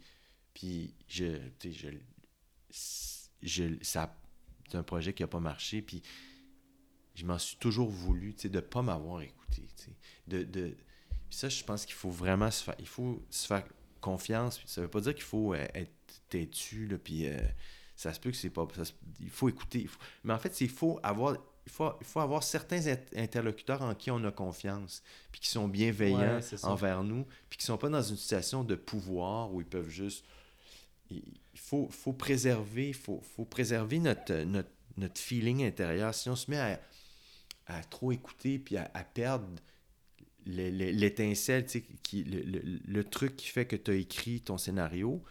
Speaker 2: puis je je, je ça c'est un projet qui a pas marché puis je m'en suis toujours voulu tu sais de pas m'avoir écouté de, de ça je pense qu'il faut vraiment se faire il faut se faire confiance ça veut pas dire qu'il faut euh, être têtu, là, puis euh, ça se peut que c'est pas... il faut écouter. mais en fait, il faut avoir... Il faut, il faut avoir certains interlocuteurs en qui on a confiance, puis qui sont bienveillants envers nous, puis qui sont pas dans une situation de pouvoir où ils peuvent juste... Il faut, faut préserver, faut, faut préserver notre, notre, notre feeling intérieur. Si on se met à, à trop écouter, puis à, perdre l'étincelle, le, le, le, truc qui fait que tu as écrit ton scénario,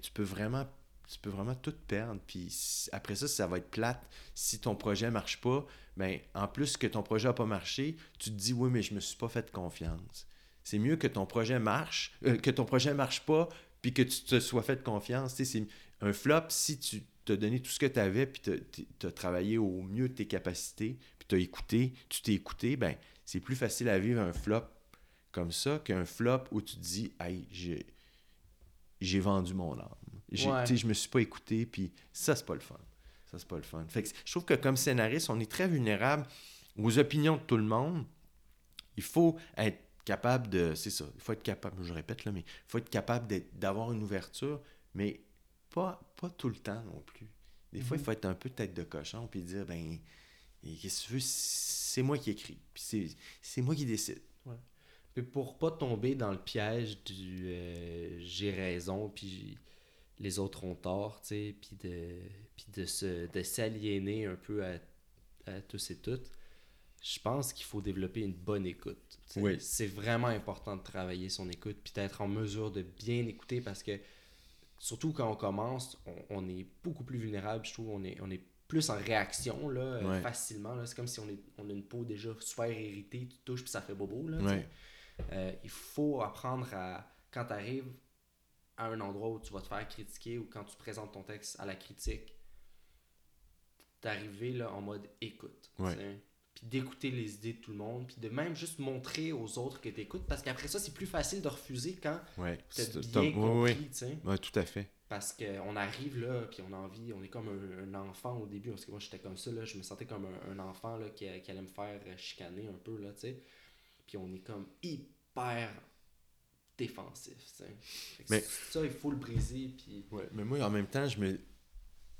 Speaker 2: tu peux vraiment tu peux vraiment tout perdre. Puis après ça, ça va être plate. Si ton projet marche pas, ben, en plus que ton projet n'a pas marché, tu te dis oui, mais je me suis pas fait confiance. C'est mieux que ton projet marche, euh, que ton projet marche pas, puis que tu te sois fait confiance. c'est un flop si tu t'as donné tout ce que tu avais, puis tu as travaillé au mieux de tes capacités, puis tu écouté, tu t'es écouté, ben c'est plus facile à vivre un flop comme ça qu'un flop où tu te dis, hey, j'ai j'ai vendu mon âme. Ouais. Je me suis pas écouté, puis ça, c'est pas le fun. Ça, c'est pas le fun. Fait je trouve que comme scénariste, on est très vulnérable aux opinions de tout le monde. Il faut être capable de. C'est ça, il faut être capable, je répète là, mais il faut être capable d'avoir une ouverture, mais pas, pas tout le temps non plus. Des fois, il mhm. faut être un peu tête de cochon, puis dire, ben, qu'est-ce que tu veux, c'est moi qui écris, puis c'est moi qui décide.
Speaker 1: Puis pour pas tomber dans le piège du euh, j'ai raison, puis les autres ont tort, tu sais, puis de, puis de, se, de s'aliéner un peu à, à, tous et toutes, je pense qu'il faut développer une bonne écoute.
Speaker 2: Oui.
Speaker 1: C'est vraiment important de travailler son écoute, puis d'être en mesure de bien écouter parce que, surtout quand on commence, on, est beaucoup plus vulnérable, je trouve, on est, on est plus en réaction là, facilement. Là. C'est comme si on, est, on a une peau déjà super irritée, tu touches, puis ça fait bobo. Là, euh, il faut apprendre à, quand tu arrives à un endroit où tu vas te faire critiquer ou quand tu présentes ton texte à la critique, d'arriver là en mode écoute. Puis d'écouter les idées de tout le monde, puis de même juste montrer aux autres que tu écoutes, parce qu'après ça, c'est plus facile de refuser quand tu as bien compris.
Speaker 2: Oui, tout à fait.
Speaker 1: Parce qu'on arrive là, puis on a envie, on est comme un, enfant au début, parce que moi j'étais comme ça, là, je me sentais comme un, enfant là, qui, qui allait me faire chicaner un peu, là, tu sais puis on est comme hyper défensif. Mais, ça, il faut le briser. Puis...
Speaker 2: Ouais, mais moi, en même temps, je me.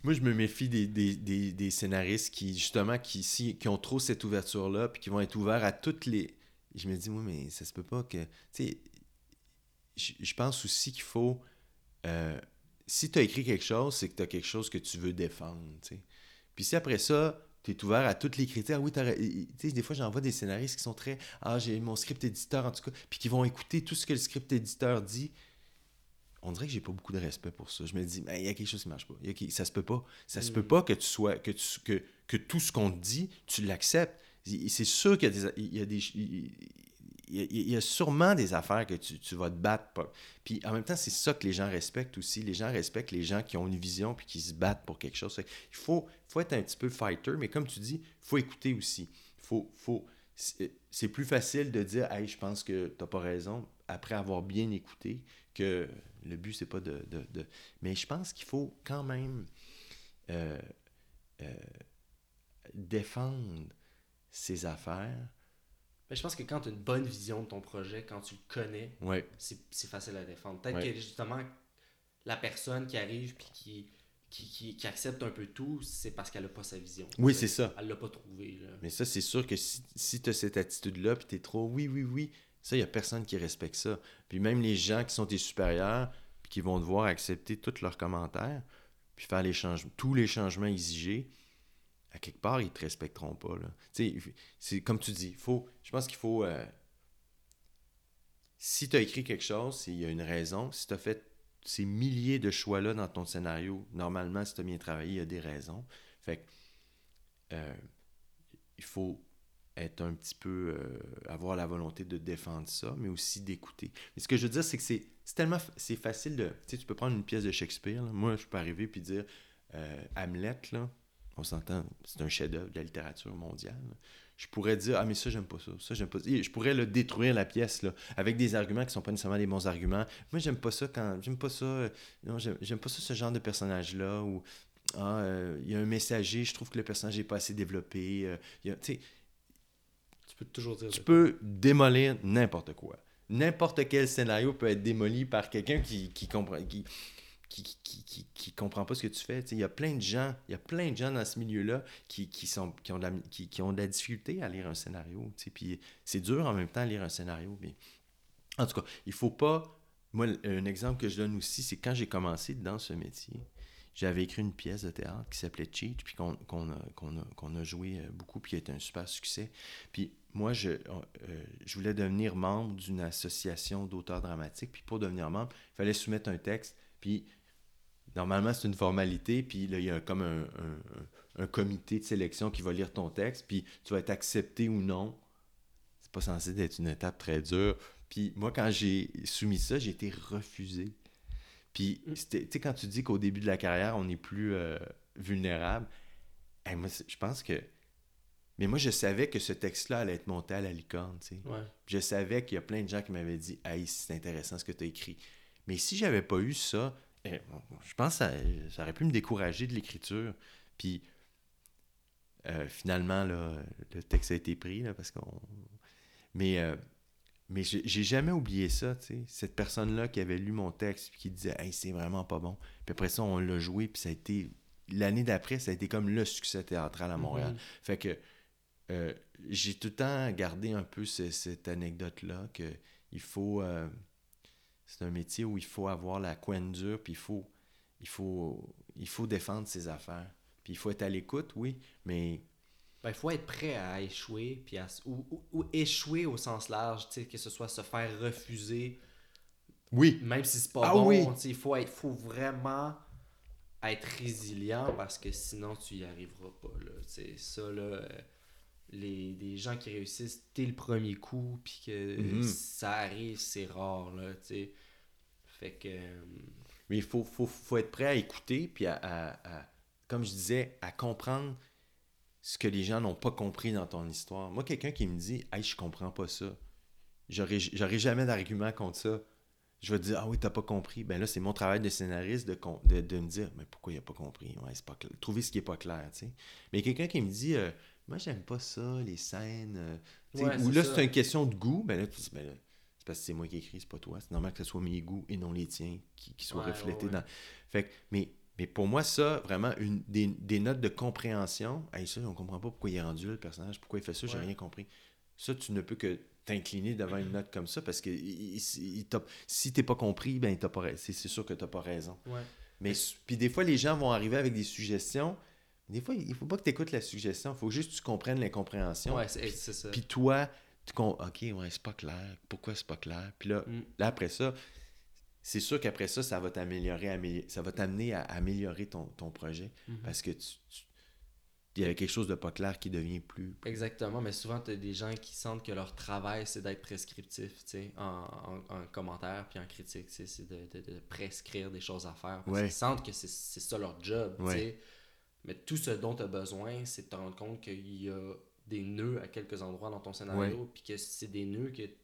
Speaker 2: Moi, je me méfie des, des, des, des scénaristes qui, justement, qui, si, qui ont trop cette ouverture-là, puis qui vont être ouverts à toutes les. Je me dis, moi, mais ça se peut pas que. Tu sais, je pense aussi qu'il faut. Euh, si tu as écrit quelque chose, c'est que tu as quelque chose que tu veux défendre. sais. Puis si après ça, tu es ouvert à toutes les critères. Oui, tu sais, des fois, j'envoie des scénaristes qui sont très Ah, j'ai mon script éditeur, en tout cas, puis qui vont écouter tout ce que le script éditeur dit. on dirait que j'ai pas beaucoup de respect pour ça. Je me dis, mais il y a quelque chose qui marche pas. Y a qui- ça se peut pas. Ça se
Speaker 1: Mm.
Speaker 2: peut pas que tu sois, que, tu, que, que tout ce qu'on te dit, tu l'acceptes. C'est sûr qu'il y a des, il y a des, il y a, sûrement des affaires que tu, tu vas te battre. Puis en même temps, c'est ça que les gens respectent aussi. Les gens respectent les gens qui ont une vision puis qui se battent pour quelque chose. Il faut, faut être un petit peu fighter, mais comme tu dis, il faut écouter aussi. Faut, faut, c'est plus facile de dire Hey, je pense que t'as pas raison après avoir bien écouté que le but, c'est pas de, de- de- Mais je pense qu'il faut quand même euh, euh, défendre ses affaires.
Speaker 1: Mais je pense que quand tu as une bonne vision de ton projet, quand tu le connais,
Speaker 2: Ouais.
Speaker 1: c'est c'est facile à défendre. Peut-être
Speaker 2: Ouais.
Speaker 1: que justement, la personne qui arrive puis qui, qui, qui, qui accepte un peu tout, c'est parce qu'elle n'a pas sa vision.
Speaker 2: Oui, c'est ça.
Speaker 1: Elle l'a pas trouvé. Là.
Speaker 2: Mais ça, c'est sûr que si, si tu as cette attitude-là, puis tu es trop oui, oui, oui, ça, il n'y a personne qui respecte ça. Puis même les gens qui sont tes supérieurs, puis qui vont devoir accepter tous leurs commentaires, puis faire les changements, tous les changements exigés, à quelque part, ils ne te respecteront pas. Comme tu dis, faut, je pense qu'il faut. euh, si tu as écrit quelque chose, c'est- il y a une raison. Si tu as fait ces milliers de choix-là dans ton scénario, normalement, si tu as bien travaillé, il y a des raisons. Fait que, euh, il faut être un petit peu. euh, avoir la volonté de défendre ça, mais aussi d'écouter. Mais ce que je veux dire, c'est que c'est tellement. C'est facile de. Tu sais, tu peux prendre une pièce de Shakespeare. Moi, je peux arriver puis dire Hamlet, là, on s'entend, c'est un chef-d'œuvre de la littérature mondiale. Je pourrais dire Ah, mais ça, j'aime pas ça. Ça, j'aime pas ça. Je pourrais le détruire, la pièce, là, avec des arguments qui sont pas nécessairement des bons arguments. Moi, j'aime pas ça quand. J'aime pas ça. Non, j'aime j'aime pas ça, ce genre de personnage-là. Ou. Ah, euh, il y a un messager, je trouve que le personnage n'est pas assez développé. euh, il y a- tu
Speaker 1: peux toujours dire.
Speaker 2: tu peux démolir n'importe quoi. N'importe quel scénario peut être démoli par quelqu'un qui, qui comprend qui, qui, qui, comprend pas ce que tu fais. Il y a plein de gens, il y a plein de gens dans ce milieu-là qui, qui, sont, qui, ont de la, qui, qui ont de la difficulté à lire un scénario. Puis c'est dur en même temps à lire un scénario. Mais... En tout cas, il faut pas. Moi, un exemple que je donne aussi, c'est quand j'ai commencé dans ce métier, j'avais écrit une pièce de théâtre qui s'appelait Cheat, puis qu'on a, a, a joué euh, beaucoup, puis qui a été un super succès. Puis moi, je, euh, je voulais devenir membre d'une association d'auteurs dramatiques. Puis pour devenir membre, il fallait soumettre un texte. Puis normalement, c'est une formalité. Puis là, il y a comme un, un- un comité de sélection qui va lire ton texte. Puis tu vas être accepté ou non. C'est pas censé être une étape très dure. Puis moi, quand j'ai soumis ça, j'ai été refusé. Puis, tu sais, quand tu dis qu'au début de la carrière, on est plus euh, vulnérable, hey, moi, c'est- je pense que. Mais moi, je savais que ce texte-là allait être monté à la licorne, tu sais.
Speaker 1: Ouais.
Speaker 2: Je savais qu'il y a plein de gens qui m'avaient dit Hey, c'est intéressant ce que tu as écrit. Mais si j'avais pas eu ça, eh, bon, je pense que ça, ça aurait pu me décourager de l'écriture. Puis euh, finalement, là, le texte a été pris, là, parce qu'on. Mais, euh, mais j'ai jamais oublié ça, tu sais. Cette personne-là qui avait lu mon texte puis qui disait Hey, c'est vraiment pas bon. Puis après ça, on l'a joué, puis ça a été. L'année d'après, ça a été comme le succès théâtral à Montréal.
Speaker 1: Mhm.
Speaker 2: Fait que euh, j'ai tout le temps gardé un peu ce- cette anecdote-là que il faut. C'est un métier où il faut avoir la coin dure, puis il faut, il, faut, il faut défendre ses affaires. Puis il faut être à l'écoute, oui, mais
Speaker 1: Ben, il faut être prêt à échouer, puis à, ou, ou- ou échouer au sens large, que ce soit se faire refuser,
Speaker 2: oui,
Speaker 1: même si c'est pas
Speaker 2: Ah
Speaker 1: bon,
Speaker 2: oui.
Speaker 1: il faut, être, faut vraiment être résilient parce que sinon tu y arriveras pas. Là. Ça, là, euh, les, des gens qui réussissent dès le premier coup, puis que
Speaker 2: Mhm.
Speaker 1: ça arrive, c'est rare. Là, tu sais. Fait que. euh,
Speaker 2: mais il faut, faut, faut être prêt à écouter, puis à, à- à- comme je disais, à comprendre ce que les gens n'ont pas compris dans ton histoire. Moi, quelqu'un qui me dit Hey, je comprends pas ça, j'aurais jamais d'argument contre ça. Je vais te dire Ah oui, t'as pas compris. Ben là, c'est mon travail de scénariste de, de, de me dire Mais pourquoi il a pas compris? Ouais, c'est pas clair. Trouver ce qui est pas clair, tu sais. Mais quelqu'un qui me dit euh, Moi, j'aime pas ça, les scènes. euh,
Speaker 1: Ouais,
Speaker 2: ou
Speaker 1: c'est
Speaker 2: là, c'est une question de goût. Ben là, tu dis Ben là, c'est parce que c'est moi qui écris, c'est pas toi. C'est normal que ce soit mes goûts et non les tiens qui, qui soient
Speaker 1: Ouais,
Speaker 2: reflétés
Speaker 1: ouais,
Speaker 2: dans. Fait que, mais, mais pour moi, ça, vraiment, une, des, des notes de compréhension. Hey, ça, on comprend pas pourquoi il est rendu là, le personnage, pourquoi il fait ça, j'ai rien compris. Ça, tu ne peux que t'incliner devant une note comme ça parce que il- il- il si t'es pas compris, ben c'est sûr que t'as pas raison. Mais puis des fois, les gens vont arriver avec des suggestions. Des fois, il faut pas que tu écoutes la suggestion, il faut juste que tu comprennes l'incompréhension.
Speaker 1: Ouais, c'est ça.
Speaker 2: Puis toi, tu con... OK, ouais, c'est pas clair. Pourquoi c'est pas clair? Puis là,
Speaker 1: Mm.
Speaker 2: là, après ça, c'est sûr qu'après ça, ça va t'améliorer, ça va t'amener à améliorer ton, ton projet
Speaker 1: Mhm.
Speaker 2: parce que tu, tu- il y avait quelque chose de pas clair qui devient plus.
Speaker 1: Exactement, mais souvent, tu as des gens qui sentent que leur travail, c'est d'être prescriptif, tu sais, en, en, en commentaire puis en critique, c'est de, de, de prescrire des choses à faire. Parce
Speaker 2: Ouais.
Speaker 1: qu'ils sentent que c'est c'est ça leur job, tu sais. Mais tout ce dont tu as besoin, c'est de te rendre compte qu'il y a des nœuds à quelques endroits dans ton scénario, puis que c'est des nœuds que, qui,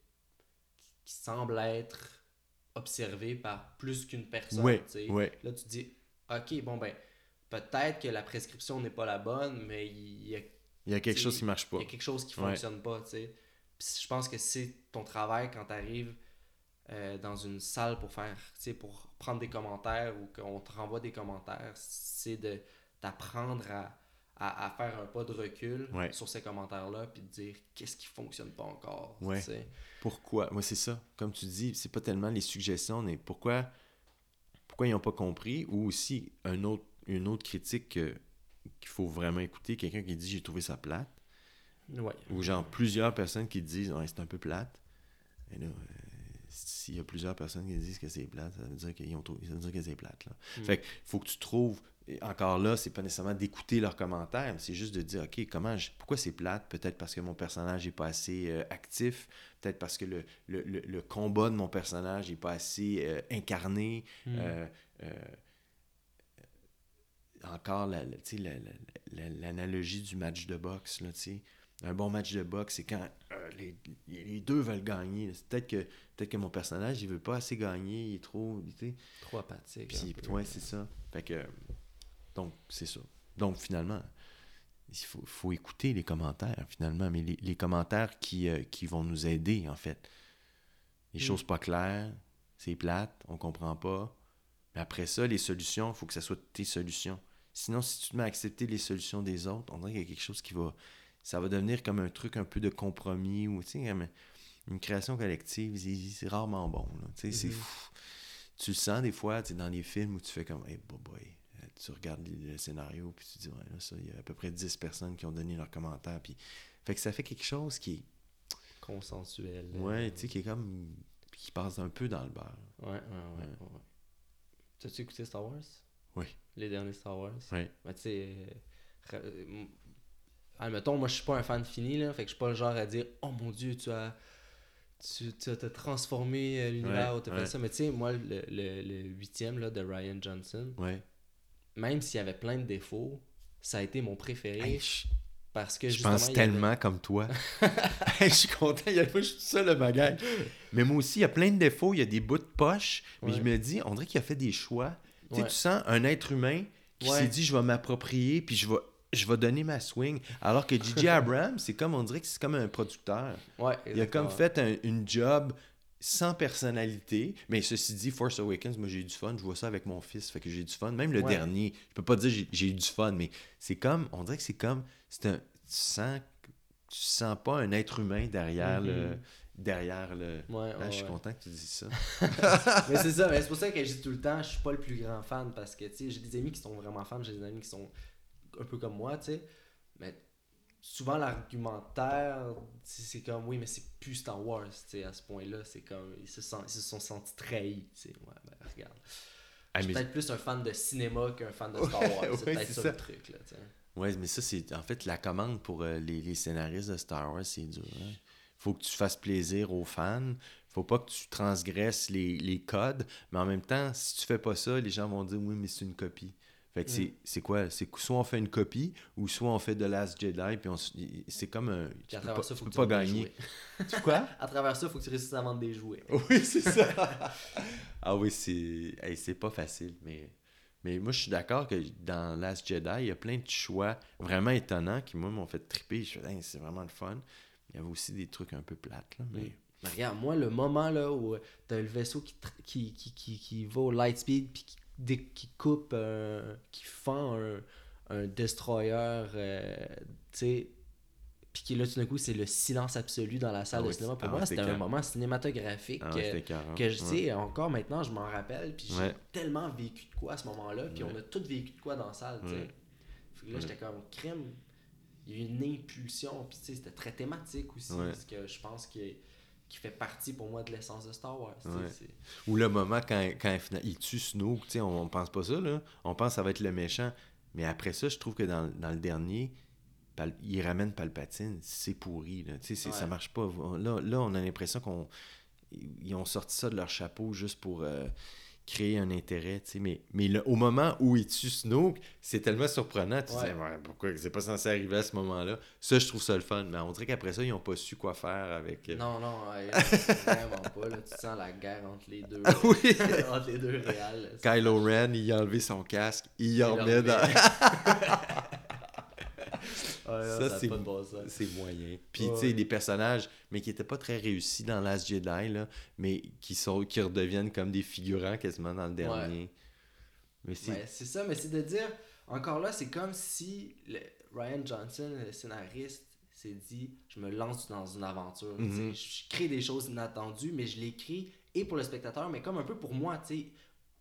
Speaker 1: qui semblent être observés par plus qu'une personne,
Speaker 2: Ouais, ouais.
Speaker 1: Là, tu te dis, ok, bon ben, peut-être que la prescription n'est pas la bonne, mais il y a
Speaker 2: Il y a quelque chose qui marche pas.
Speaker 1: il y a quelque chose qui
Speaker 2: Ouais.
Speaker 1: fonctionne pas, tu sais. Je pense que c'est ton travail quand tu arrives dans une salle pour faire, pour prendre des commentaires ou qu'on te renvoie des commentaires, c'est de d'apprendre à, à, à faire un pas de recul
Speaker 2: Ouais.
Speaker 1: sur ces commentaires-là puis de dire qu'est-ce qui fonctionne pas encore,
Speaker 2: Ouais. Pourquoi? Moi, c'est ça. Comme tu dis, c'est pas tellement les suggestions, mais pourquoi, pourquoi ils n'ont pas compris? Ou aussi un autre, une autre critique que- qu'il faut vraiment écouter, quelqu'un qui dit j'ai trouvé ça plate, ou genre plusieurs personnes qui disent c'est un peu plate. Et là, euh, s'il y a plusieurs personnes qui disent que c'est plate, ça veut dire qu'ils ont trouvé- ça veut dire que c'est plate. Là.
Speaker 1: Mm.
Speaker 2: Fait que faut que tu trouves. Et encore là, c'est pas nécessairement d'écouter leurs commentaires, mais c'est juste de dire OK, comment je- pourquoi c'est plate? Peut-être parce que mon personnage n'est pas assez euh, actif, peut-être parce que le, le, le- le combat de mon personnage n'est pas assez euh, incarné.
Speaker 1: Mm.
Speaker 2: Euh, encore la- la- tu sais, la- la- la- l'analogie du match de boxe. Là, un bon match de boxe, c'est quand les, les deux veulent gagner. Peut-être que, peut que mon personnage, il veut pas assez gagner, il est trop.
Speaker 1: Trop apathique.
Speaker 2: Puis, ouais, c'est ça. Fait que, donc, c'est ça. Donc, finalement, il faut, faut écouter les commentaires, finalement, mais les, les commentaires qui, euh, qui vont nous aider, en fait. Les
Speaker 1: Mm.
Speaker 2: choses pas claires, c'est plate, on comprend pas. Mais après ça, les solutions, il faut que ça soit tes solutions. Sinon, si tu te mets à accepter les solutions des autres, on dirait qu'il y a quelque chose qui va. Ça va devenir comme un truc un peu de compromis ou, tu sais, une création collective, c'est- rarement bon. là. Tu le sens des fois, tu dans les films où tu fais comme, hey, boy, boy. Tu regardes le, scénario, puis tu dis, ouais, là, ça, il y a à peu près 10 personnes qui ont donné leurs commentaires. Puis... Fait que ça fait quelque chose qui est,
Speaker 1: Consensuel.
Speaker 2: ouais, tu sais, qui est comme, qui passe un peu dans le beurre.
Speaker 1: Ouais, ouais, ouais.
Speaker 2: Ouais.
Speaker 1: ouais. T'as-tu écouté Star Wars?
Speaker 2: Oui.
Speaker 1: Les derniers Star Wars?
Speaker 2: Ouais.
Speaker 1: Ben, tu sais, euh, euh, admettons, moi, je suis pas un fan fini, là, fait que je suis pas le genre à dire « Oh mon Dieu, tu as... Tu tu as transformé euh, l'univers
Speaker 2: Ouais,
Speaker 1: ou t'as
Speaker 2: ouais.
Speaker 1: fait ça. » Mais tu sais, moi, le, le, le huitième, là, de Ryan Johnson,
Speaker 2: Ouais.
Speaker 1: Même s'il y avait plein de défauts, ça a été mon préféré
Speaker 2: Hey, je,
Speaker 1: parce que
Speaker 2: je pense
Speaker 1: avait-
Speaker 2: tellement comme toi. Hey, je suis content, il y a pas juste ça le bagage. Mais moi aussi, il y a plein de défauts, il y a des bouts de poche, mais
Speaker 1: Ouais.
Speaker 2: je me dis, on dirait qu'il a fait des choix. Tu sais,
Speaker 1: Ouais.
Speaker 2: tu sens un être humain qui
Speaker 1: Ouais.
Speaker 2: s'est dit, je vais m'approprier, puis je vais, je vais donner ma swing. Alors que J.J. Abrams, c'est comme, on dirait que c'est comme un producteur.
Speaker 1: Ouais,
Speaker 2: Il a comme fait un- une job sans personnalité. Mais ceci dit, Force Awakens, moi j'ai eu du fun. Je vois ça avec mon fils, fait que j'ai eu du fun. Même le
Speaker 1: Ouais.
Speaker 2: dernier, je peux pas dire j'ai- eu du fun, mais c'est comme, on dirait que c'est comme, c'est un, tu sens, tu sens pas un être humain derrière le,
Speaker 1: Mhm.
Speaker 2: derrière le.
Speaker 1: Ouais,
Speaker 2: Ah, je suis
Speaker 1: ouais.
Speaker 2: content que tu dises ça.
Speaker 1: mais c'est ça, mais c'est pour ça que je dis tout le temps, je suis pas le plus grand fan parce que tu sais, j'ai des amis qui sont vraiment fans, j'ai des amis qui sont un peu comme moi, tu sais. Souvent l'argumentaire, c'est comme oui, mais c'est plus Star Wars, tu à ce point-là, c'est comme ils se, sont, ils se sont sentis trahis, tu sais. Ouais, ben regarde.
Speaker 2: Ah,
Speaker 1: Je suis
Speaker 2: mais-
Speaker 1: peut-être plus un fan de cinéma qu'un fan de Star
Speaker 2: Ouais,
Speaker 1: Wars, c'est
Speaker 2: ouais,
Speaker 1: peut-être ça,
Speaker 2: ça.
Speaker 1: le truc là, tu.
Speaker 2: Ouais, mais ça, c'est en fait la commande pour euh, les, les scénaristes de Star Wars, c'est dur. hein. Faut que tu fasses plaisir aux fans. Faut pas que tu transgresses les, les codes. Mais en même temps, si tu fais pas ça, les gens vont dire oui, mais c'est une copie. Fait que
Speaker 1: Mm.
Speaker 2: c'est- quoi? C'est soit on fait une copie ou soit on fait The Last Jedi. Puis on c'est comme un. Tu peux pas,
Speaker 1: ça,
Speaker 2: tu peux pas gagner. Tu quoi?
Speaker 1: À travers ça, faut que tu réussisses à vendre des jouets.
Speaker 2: Oui, c'est ça. ah oui, c'est hey, c'est pas facile, mais mais moi je suis d'accord que dans Last Jedi, il y a plein de choix vraiment étonnants qui moi m'ont fait triper. Je fais Hey, c'est vraiment le fun. Il y avait aussi des trucs un peu plates là, mais
Speaker 1: Mais regarde, moi, le moment là où euh, t'as le vaisseau qui, qui, qui, qui, qui va au light speed puis qui, dé- qui coupe, euh, qui fend un, un destroyer, euh, tu sais, puis qui là tout d'un coup c'est le silence absolu dans la salle
Speaker 2: Ah
Speaker 1: de cinéma. Pour
Speaker 2: ah
Speaker 1: moi, c'était un moment cinématographique
Speaker 2: ah,
Speaker 1: que, je sais, encore maintenant, je m'en rappelle, puis j'ai
Speaker 2: Ouais.
Speaker 1: tellement vécu de quoi à ce moment-là, puis
Speaker 2: Ouais.
Speaker 1: on a tous vécu de quoi dans la salle, tu sais. Là, j'étais comme crime. Il y a eu une impulsion, puis tu sais, c'était très thématique aussi, parce que je pense que qui fait partie pour moi de l'essence de Star Wars.
Speaker 2: Ouais. Ou le moment quand, quand il tue Snoke, on, on pense pas ça, là. On pense que ça va être le méchant. Mais après ça, je trouve que dans, dans le dernier, Pal- il ramène Palpatine, c'est pourri, là. C'est- ça
Speaker 1: Ouais.
Speaker 2: marche pas. Là, là on a l'impression qu'on ils ont sorti ça de leur chapeau juste pour euh, créer un intérêt, tu sais. Mais, mais le- au moment où il tue Snoke, c'est tellement surprenant. Tu
Speaker 1: Ouais.
Speaker 2: pourquoi c'est pas censé arriver à ce moment-là? Ça, je trouve ça le fun. Mais on dirait qu'après ça, ils ont pas su quoi faire avec... euh,
Speaker 1: Non, non, ouais, vraiment pas. Là, tu sens la guerre entre les deux.
Speaker 2: Ah oui!
Speaker 1: entre les deux réals.
Speaker 2: Kylo Ren, il a enlevé son casque, il
Speaker 1: Il
Speaker 2: en remet dans...
Speaker 1: Ouais,
Speaker 2: Ça,
Speaker 1: ça,
Speaker 2: c'est-
Speaker 1: bon
Speaker 2: moyen. Puis,
Speaker 1: Ouais,
Speaker 2: tu sais, des personnages, mais qui étaient pas très réussis dans Last Jedi, là, mais qui, sont, qui redeviennent comme des figurants quasiment dans le dernier. Mais c'est...
Speaker 1: Ouais, c'est ça, mais c'est de dire, encore là, c'est comme si le- Ryan Johnson, le scénariste, s'est dit je me lance dans une aventure.
Speaker 2: Mhm.
Speaker 1: Je crée des choses inattendues, mais je l'écris et pour le spectateur, mais comme un peu pour moi, tu sais,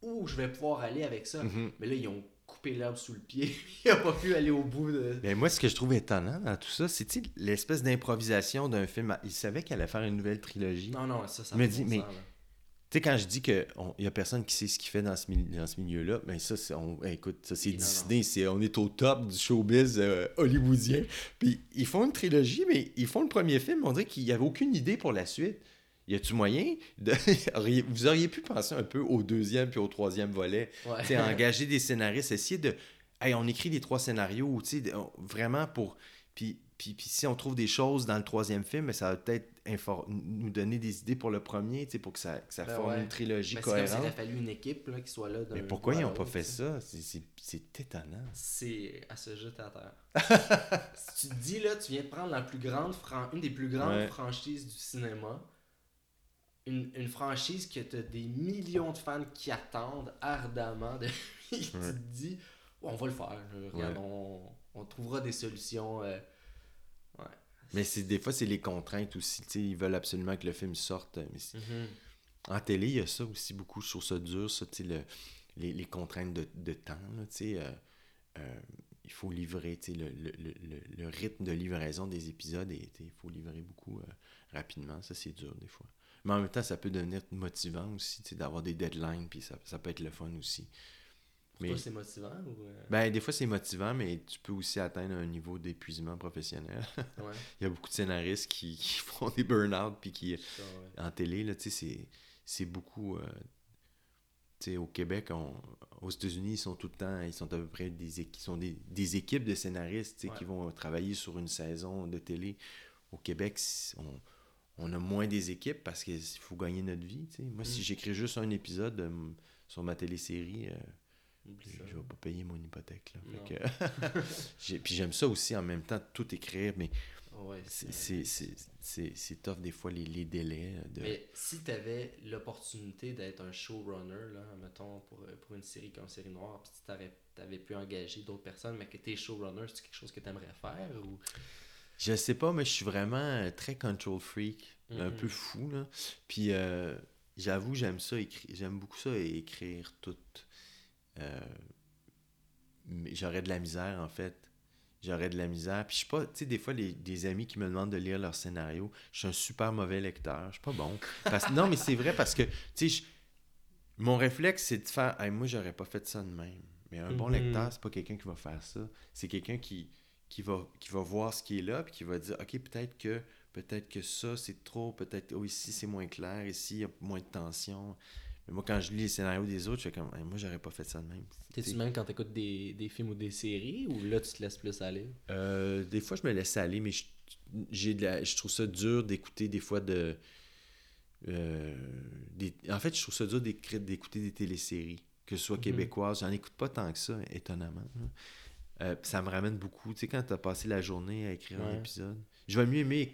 Speaker 1: où je vais pouvoir aller avec ça.
Speaker 2: Mhm.
Speaker 1: Mais là, ils ont coupé l'herbe sous le pied. Il a pas pu aller au bout de.
Speaker 2: Mais moi, ce que je trouve étonnant dans tout ça, c'est l'espèce d'improvisation d'un film. Il savait qu'elle allait faire une nouvelle trilogie.
Speaker 1: Non, non, ça, ça
Speaker 2: Me
Speaker 1: fait
Speaker 2: dit,
Speaker 1: bon
Speaker 2: mais-. Tu sais, quand je dis qu'il n'y a personne qui sait ce qu'il fait dans ce, milieu-là, ben ça, c'est, on, écoute, ça, c'est. Disney, c'est, on est au top du showbiz euh, hollywoodien. Puis ils font une trilogie, mais ils font le premier film, on dirait qu'il n'y avait aucune idée pour la suite. Y a-tu moyen de... Vous auriez pu penser un peu au deuxième puis au troisième volet?
Speaker 1: Ouais.
Speaker 2: Engager des scénaristes, essayer de... Hey, on écrit les trois scénarios, vraiment pour... Puis, puis, puis si on trouve des choses dans le troisième film, ça va peut-être infor- nous donner des idées pour le premier, pour que ça, que ça
Speaker 1: Ben
Speaker 2: forme
Speaker 1: ouais.
Speaker 2: une trilogie
Speaker 1: Ben, comme
Speaker 2: cohérente.
Speaker 1: a fallu une équipe là, qui soit là.
Speaker 2: Mais pourquoi ils n'ont pas fait ça? C'est- étonnant.
Speaker 1: C'est à se jeter à terre. si tu te dis là, tu viens de prendre la plus grande fran- une des plus grandes
Speaker 2: Ouais.
Speaker 1: franchises du cinéma, une, une franchise que tu as des millions de fans qui attendent ardemment depuis, tu te dis, on va le faire. là. Regarde,
Speaker 2: Ouais.
Speaker 1: on, on trouvera des solutions. euh, ouais.
Speaker 2: Mais c'est des fois, c'est les contraintes aussi. Ils veulent absolument que le film sorte. Mais c'est-
Speaker 1: Mhm.
Speaker 2: En télé, il y a ça aussi beaucoup. Je trouve ça dur, ça, le- les, les contraintes de, de temps. là, euh, euh, il faut livrer le, le, rythme de livraison des épisodes. Il faut livrer beaucoup euh, rapidement. Ça, c'est dur des fois. Mais en même temps, ça peut devenir motivant aussi tu sais, d'avoir des deadlines. Puis ça, ça peut être le fun aussi.
Speaker 1: Pour
Speaker 2: Mais
Speaker 1: c'est motivant ou. euh,
Speaker 2: ben, des fois, c'est motivant, mais tu peux aussi atteindre un niveau d'épuisement professionnel.
Speaker 1: ouais,
Speaker 2: Il y a beaucoup de scénaristes qui, qui font des burn-out puis qui,
Speaker 1: ça, ouais.
Speaker 2: en télé, là, tu sais, c'est, beaucoup. euh, tu sais, au Québec, on- aux États-Unis, ils sont tout le temps, ils sont à peu près des, sont des, des équipes de scénaristes tu sais,
Speaker 1: Ouais.
Speaker 2: qui vont travailler sur une saison de télé. Au Québec, on, on a moins des équipes parce qu'il faut gagner notre vie. Moi, si
Speaker 1: Mm.
Speaker 2: j'écris juste un épisode euh, sur ma télésérie, euh,
Speaker 1: Oublie
Speaker 2: je je vais pas payer mon hypothèque. Là. Que- puis j'aime ça aussi en même temps, tout écrire, mais
Speaker 1: Ouais,
Speaker 2: c'est, tough des fois les, les délais. euh, De...
Speaker 1: Mais si tu avais l'opportunité d'être un showrunner, là, mettons, pour, pour une série comme Série Noire, puis tu avais pu engager d'autres personnes, mais que tu es showrunner, c'est quelque chose que tu aimerais faire ou...
Speaker 2: Je sais pas, mais je suis vraiment euh, très control freak, un
Speaker 1: Mhm.
Speaker 2: peu fou. Là. Puis euh, j'avoue, j'aime ça, j'aime beaucoup ça, écrire tout. Euh, j'aurais de la misère, en fait. J'aurais de la misère. Puis je suis pas, tu sais, des fois, les, des amis qui me demandent de lire leur scénario, je suis un super mauvais lecteur. Je suis pas bon. Parce- non, mais c'est vrai parce que, tu sais, mon réflexe, c'est de faire, Hey, moi, j'aurais pas fait ça de même. Mais un bon
Speaker 1: Mhm.
Speaker 2: lecteur, c'est pas quelqu'un qui va faire ça. C'est quelqu'un qui, qui, va, qui va voir ce qui est là, puis qui va dire, OK, peut-être que, peut-être que ça, c'est trop, peut-être, oh, ici, c'est moins clair, ici, il y a moins de tension. Mais moi, quand je lis les scénarios des autres, je fais comme, Hey, moi, j'aurais pas fait ça de même.
Speaker 1: T'es-tu même quand t'écoutes des, des films ou des séries, ou là, tu te laisses plus aller?
Speaker 2: Euh, des fois, je me laisse aller, mais je, j'ai de la- je trouve ça dur d'écouter des fois de. euh, des- en fait, je trouve ça dur d'écouter des téléséries, que ce soit
Speaker 1: Mhm.
Speaker 2: québécoises. J'en écoute pas tant que ça, étonnamment. là. Euh, ça me ramène beaucoup. Tu sais, quand tu as passé la journée à écrire un épisode, je vais mieux aimer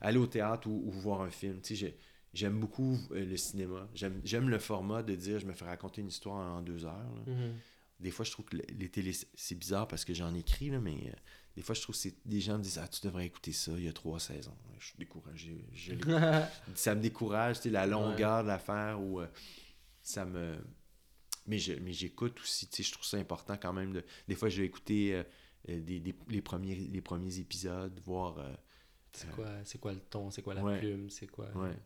Speaker 2: aller au théâtre ou, ou voir un film. Tu sais, j'ai- j'aime beaucoup euh, le cinéma. J'aime le format de dire je me fais raconter une histoire en deux heures. là. Des fois, je trouve que le- les télés, c'est bizarre parce que j'en écris, là, mais euh, des fois, je trouve que des gens me disent Ah, tu devrais écouter ça, il y a trois saisons. Je suis découragé. Je ça me décourage, c'est la longueur de l'affaire ou euh, ça me. Mais j'écoute aussi, tu sais, je trouve ça important quand même. De... Des fois, je vais écouter euh, euh, des, des- les, premiers, les premiers épisodes, voir. euh,
Speaker 1: C'est quoi, c'est quoi le ton, c'est quoi la
Speaker 2: Ouais.
Speaker 1: plume, c'est quoi...
Speaker 2: Ouais.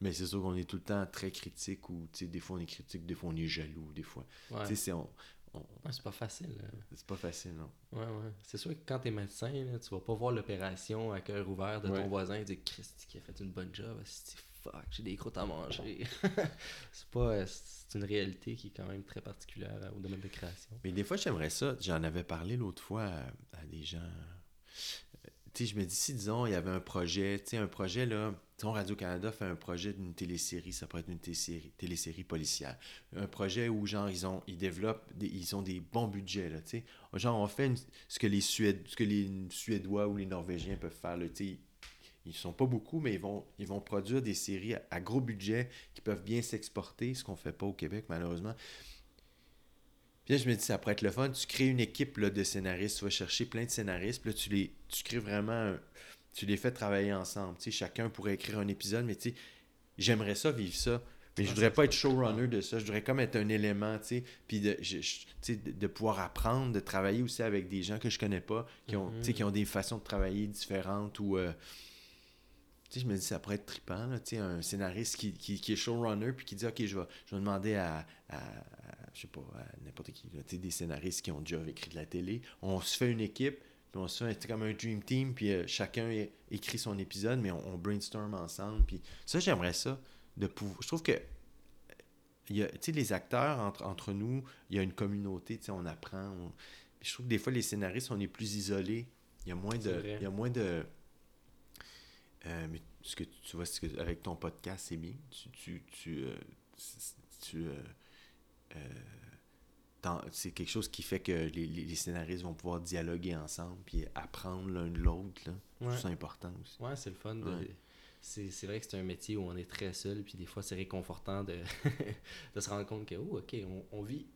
Speaker 2: Mais c'est sûr qu'on est tout le temps très critique ou tu sais, des fois on est critique, des fois on est jaloux, des fois.
Speaker 1: Ouais.
Speaker 2: Tu sais, c'est on- on-
Speaker 1: Ouais, c'est pas facile. là.
Speaker 2: c'est pas facile, non.
Speaker 1: Ouais, ouais. C'est sûr que quand t'es médecin, là, tu vas pas voir l'opération à cœur ouvert de ton voisin et dire Christy qui a fait une bonne job, asti, fuck, j'ai des croûtes à manger. c'est pas. euh, C'est une réalité qui est quand même très particulière euh, au domaine de création.
Speaker 2: Mais des fois, j'aimerais ça. J'en avais parlé l'autre fois à, des gens. Euh, Tu je me dis, si disons, il y avait un projet, tu sais, un projet, là, Radio-Canada fait un projet d'une télésérie, ça pourrait être une télésérie, policière. Un projet où, genre, ils ont, ils développent, des- ils ont des bons budgets, là, tu sais. Genre, on fait ce, que les ce que les Suédois ou les Norvégiens peuvent faire, là, tu sais. Ils sont pas beaucoup, mais ils vont, ils vont produire des séries à, à gros budget qui peuvent bien s'exporter, ce qu'on fait pas au Québec, malheureusement. Puis là, je me dis, ça pourrait être le fun. Tu crées une équipe là, de scénaristes, tu vas chercher plein de scénaristes, puis là, tu, les, tu crées vraiment. un- tu les fais travailler ensemble. Tu sais, chacun pourrait écrire un épisode, mais tu sais, j'aimerais ça vivre ça. Mais je
Speaker 1: Ah,
Speaker 2: voudrais
Speaker 1: ça,
Speaker 2: pas être showrunner de ça. Je voudrais comme être un élément, tu sais, puis de, je- je- tu sais, de, de pouvoir apprendre, de travailler aussi avec des gens que je connais pas, qui ont, tu sais,
Speaker 1: Mhm.
Speaker 2: qui ont des façons de travailler différentes ou. euh, tu sais, je me dis, ça pourrait être trippant, là, tu sais, un scénariste qui, qui, qui est showrunner, puis qui dit, OK, je vais, je vais demander à, à- à- je sais pas, à n'importe qui, là, tu sais, des scénaristes qui ont déjà écrit de la télé. On se fait une équipe, puis on se fait comme un dream team, puis euh, chacun écrit son épisode, mais on, on brainstorm ensemble. Puis ça, j'aimerais ça. De pouvoir... Je trouve que il y a, tu sais, les acteurs, entre, entre nous, il y a une communauté, tu sais, on apprend. on- je trouve que des fois, les scénaristes, on est plus isolés. Il y a moins de... Il y a moins de... Euh, mais ce que tu vois, ce que- avec ton podcast, c'est bien. Tu... tu, tu, euh, tu, euh, c'est quelque chose qui fait que les, les- les scénaristes vont pouvoir dialoguer ensemble puis apprendre l'un de l'autre.
Speaker 1: Ouais.
Speaker 2: ça important aussi.
Speaker 1: Ouais, c'est le fun. de-
Speaker 2: Ouais.
Speaker 1: C'est, c'est vrai que c'est un métier où on est très seul, puis des fois c'est réconfortant de, de se rendre compte que, oh, ok, on, on vit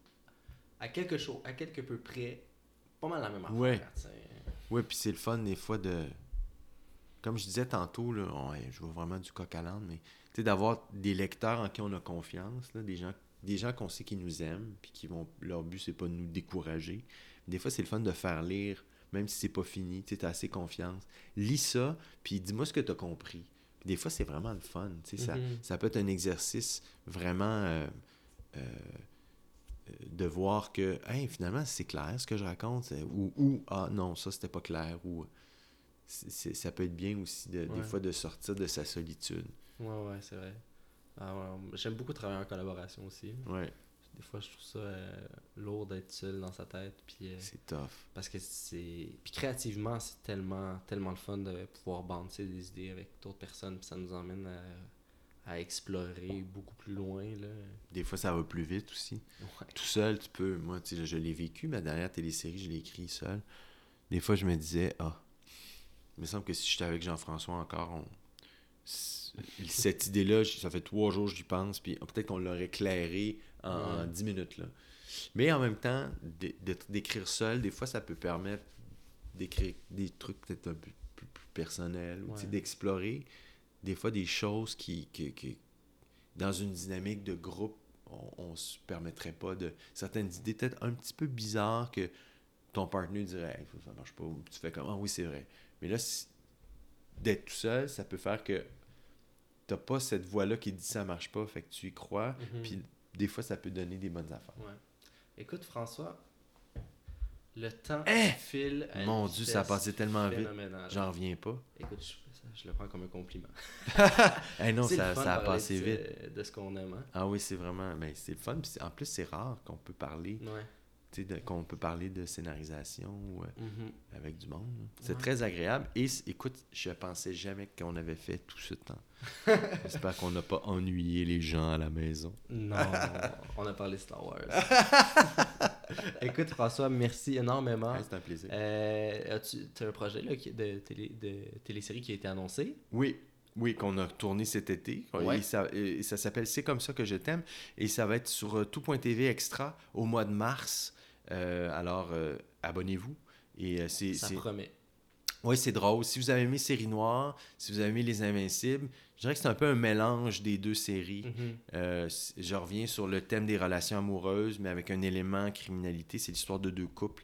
Speaker 1: à quelque chose, à quelque peu près, pas mal la même affaire.
Speaker 2: Ouais. puis c'est le fun des fois de. Comme je disais tantôt, là, on- je vois vraiment du coq à l'âne, mais tu sais, d'avoir des lecteurs en qui on a confiance, là, des gens, des gens qu'on sait qui nous aiment, puis qui vont. Leur but, c'est pas de nous décourager. Des fois, c'est le fun de faire lire, même si c'est pas fini, tu as assez confiance. Lis ça, puis dis-moi ce que tu as compris. Puis des fois, c'est vraiment le fun. ça,
Speaker 1: Mhm.
Speaker 2: ça peut être un exercice vraiment. euh, euh, de voir que hey, finalement c'est clair ce que je raconte ou, ou ah non ça c'était pas clair ou ça peut être bien aussi de,
Speaker 1: Ouais.
Speaker 2: des fois de sortir de sa solitude
Speaker 1: Ouais, ouais, c'est vrai. Ah J'aime beaucoup travailler en collaboration aussi.
Speaker 2: ouais
Speaker 1: Des fois, je trouve ça euh, lourd d'être seul dans sa tête. Puis, euh,
Speaker 2: c'est tough
Speaker 1: parce que c'est. Puis créativement, c'est tellement, tellement le fun de pouvoir bander des idées avec d'autres personnes. Puis ça nous emmène à, à explorer beaucoup plus loin. Là.
Speaker 2: des fois ça va plus vite aussi
Speaker 1: Ouais.
Speaker 2: tout seul tu peux moi je l'ai vécu ma dernière télésérie je l'ai écrit seul des fois je me disais ah il me semble que si j'étais avec Jean-François encore on cette idée-là, ça fait trois jours que j'y pense, puis peut-être qu'on l'aurait éclairé en,
Speaker 1: Ouais.
Speaker 2: 10 minutes. Là. Mais en même temps, d'écrire seul, des fois, ça peut permettre d'écrire des trucs peut-être un peu plus, plus personnels, ou
Speaker 1: Ouais.
Speaker 2: d'explorer des fois des choses qui, qui, qui- dans une dynamique de groupe, on, on se permettrait pas de... Certaines idées peut-être un petit peu bizarres que ton partenaire dirait Hey, ça marche pas, ou tu fais comme « Ah oui, c'est vrai ». Mais là, si- d'être tout seul, ça peut faire que t'as pas cette voix-là qui dit ça marche pas, fait que tu y crois,
Speaker 1: Mhm.
Speaker 2: puis des fois ça peut donner des bonnes affaires.
Speaker 1: Ouais. Écoute, François, le temps
Speaker 2: Hein?
Speaker 1: file. à une
Speaker 2: Mon Dieu, ça a passé tellement vite, j'en reviens pas.
Speaker 1: Écoute, je, le prends comme un compliment.
Speaker 2: Eh non, ça, a passé
Speaker 1: de,
Speaker 2: vite.
Speaker 1: De ce qu'on aime. hein.
Speaker 2: Ah oui, c'est vraiment, mais c'est le fun, en plus c'est rare qu'on peut parler,
Speaker 1: Ouais.
Speaker 2: Tu de- qu'on peut parler de scénarisation euh,
Speaker 1: Mhm.
Speaker 2: avec du monde. C'est
Speaker 1: Ouais.
Speaker 2: très agréable, et écoute, je pensais jamais qu'on avait fait tout ce temps. J'espère qu'on n'a pas ennuyé les gens à la maison.
Speaker 1: Non, on a parlé Star Wars. Écoute, François, merci énormément.
Speaker 2: Ouais, c'est un plaisir.
Speaker 1: Euh, as-tu as un projet là, de, télé, de télésérie qui a été annoncé?
Speaker 2: Oui, oui, qu'on a tourné cet été.
Speaker 1: Ouais.
Speaker 2: Et ça, et ça s'appelle C'est comme ça que je t'aime. Et ça va être sur euh, tout.tv extra au mois de mars. Euh, alors, euh, abonnez-vous. Et euh, c'est.
Speaker 1: Ça promet.
Speaker 2: Oui, c'est drôle. Si vous avez aimé Série Noire, si vous avez aimé Les Invincibles, je dirais que c'est un peu un mélange des deux séries.
Speaker 1: Mhm.
Speaker 2: Euh, je reviens sur le thème des relations amoureuses, mais avec un élément criminalité. C'est l'histoire de deux couples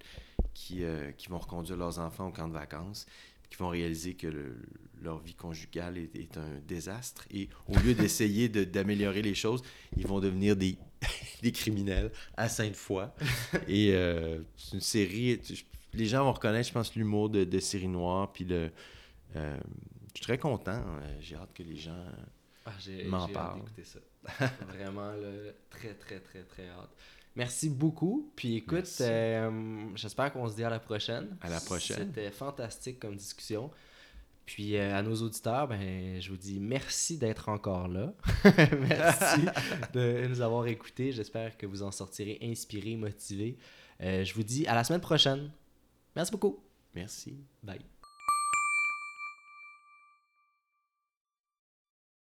Speaker 2: qui, euh, qui vont reconduire leurs enfants au camp de vacances, qui vont réaliser que le- leur vie conjugale est, est un désastre. Et au lieu d'essayer de- d'améliorer les choses, ils vont devenir des, des criminels à sainte fois. Et euh, c'est une série. Les gens vont reconnaître, je pense, l'humour de, de série noire. Puis le. euh, je suis très content. euh, J'ai hâte que les gens.
Speaker 1: Ah,
Speaker 2: M'en
Speaker 1: j'ai hâte
Speaker 2: parle.
Speaker 1: d'écouter ça. Vraiment, là, très, très, très, très hâte. Merci beaucoup. Puis écoute, euh, j'espère qu'on se dit à la prochaine.
Speaker 2: À la prochaine.
Speaker 1: C'était fantastique comme discussion. Puis euh, à nos auditeurs, ben, je vous dis merci d'être encore là. merci de nous avoir écoutés. J'espère que vous en sortirez inspirés, motivés. Euh, je vous dis à la semaine prochaine. Merci beaucoup.
Speaker 2: Merci.
Speaker 1: Bye.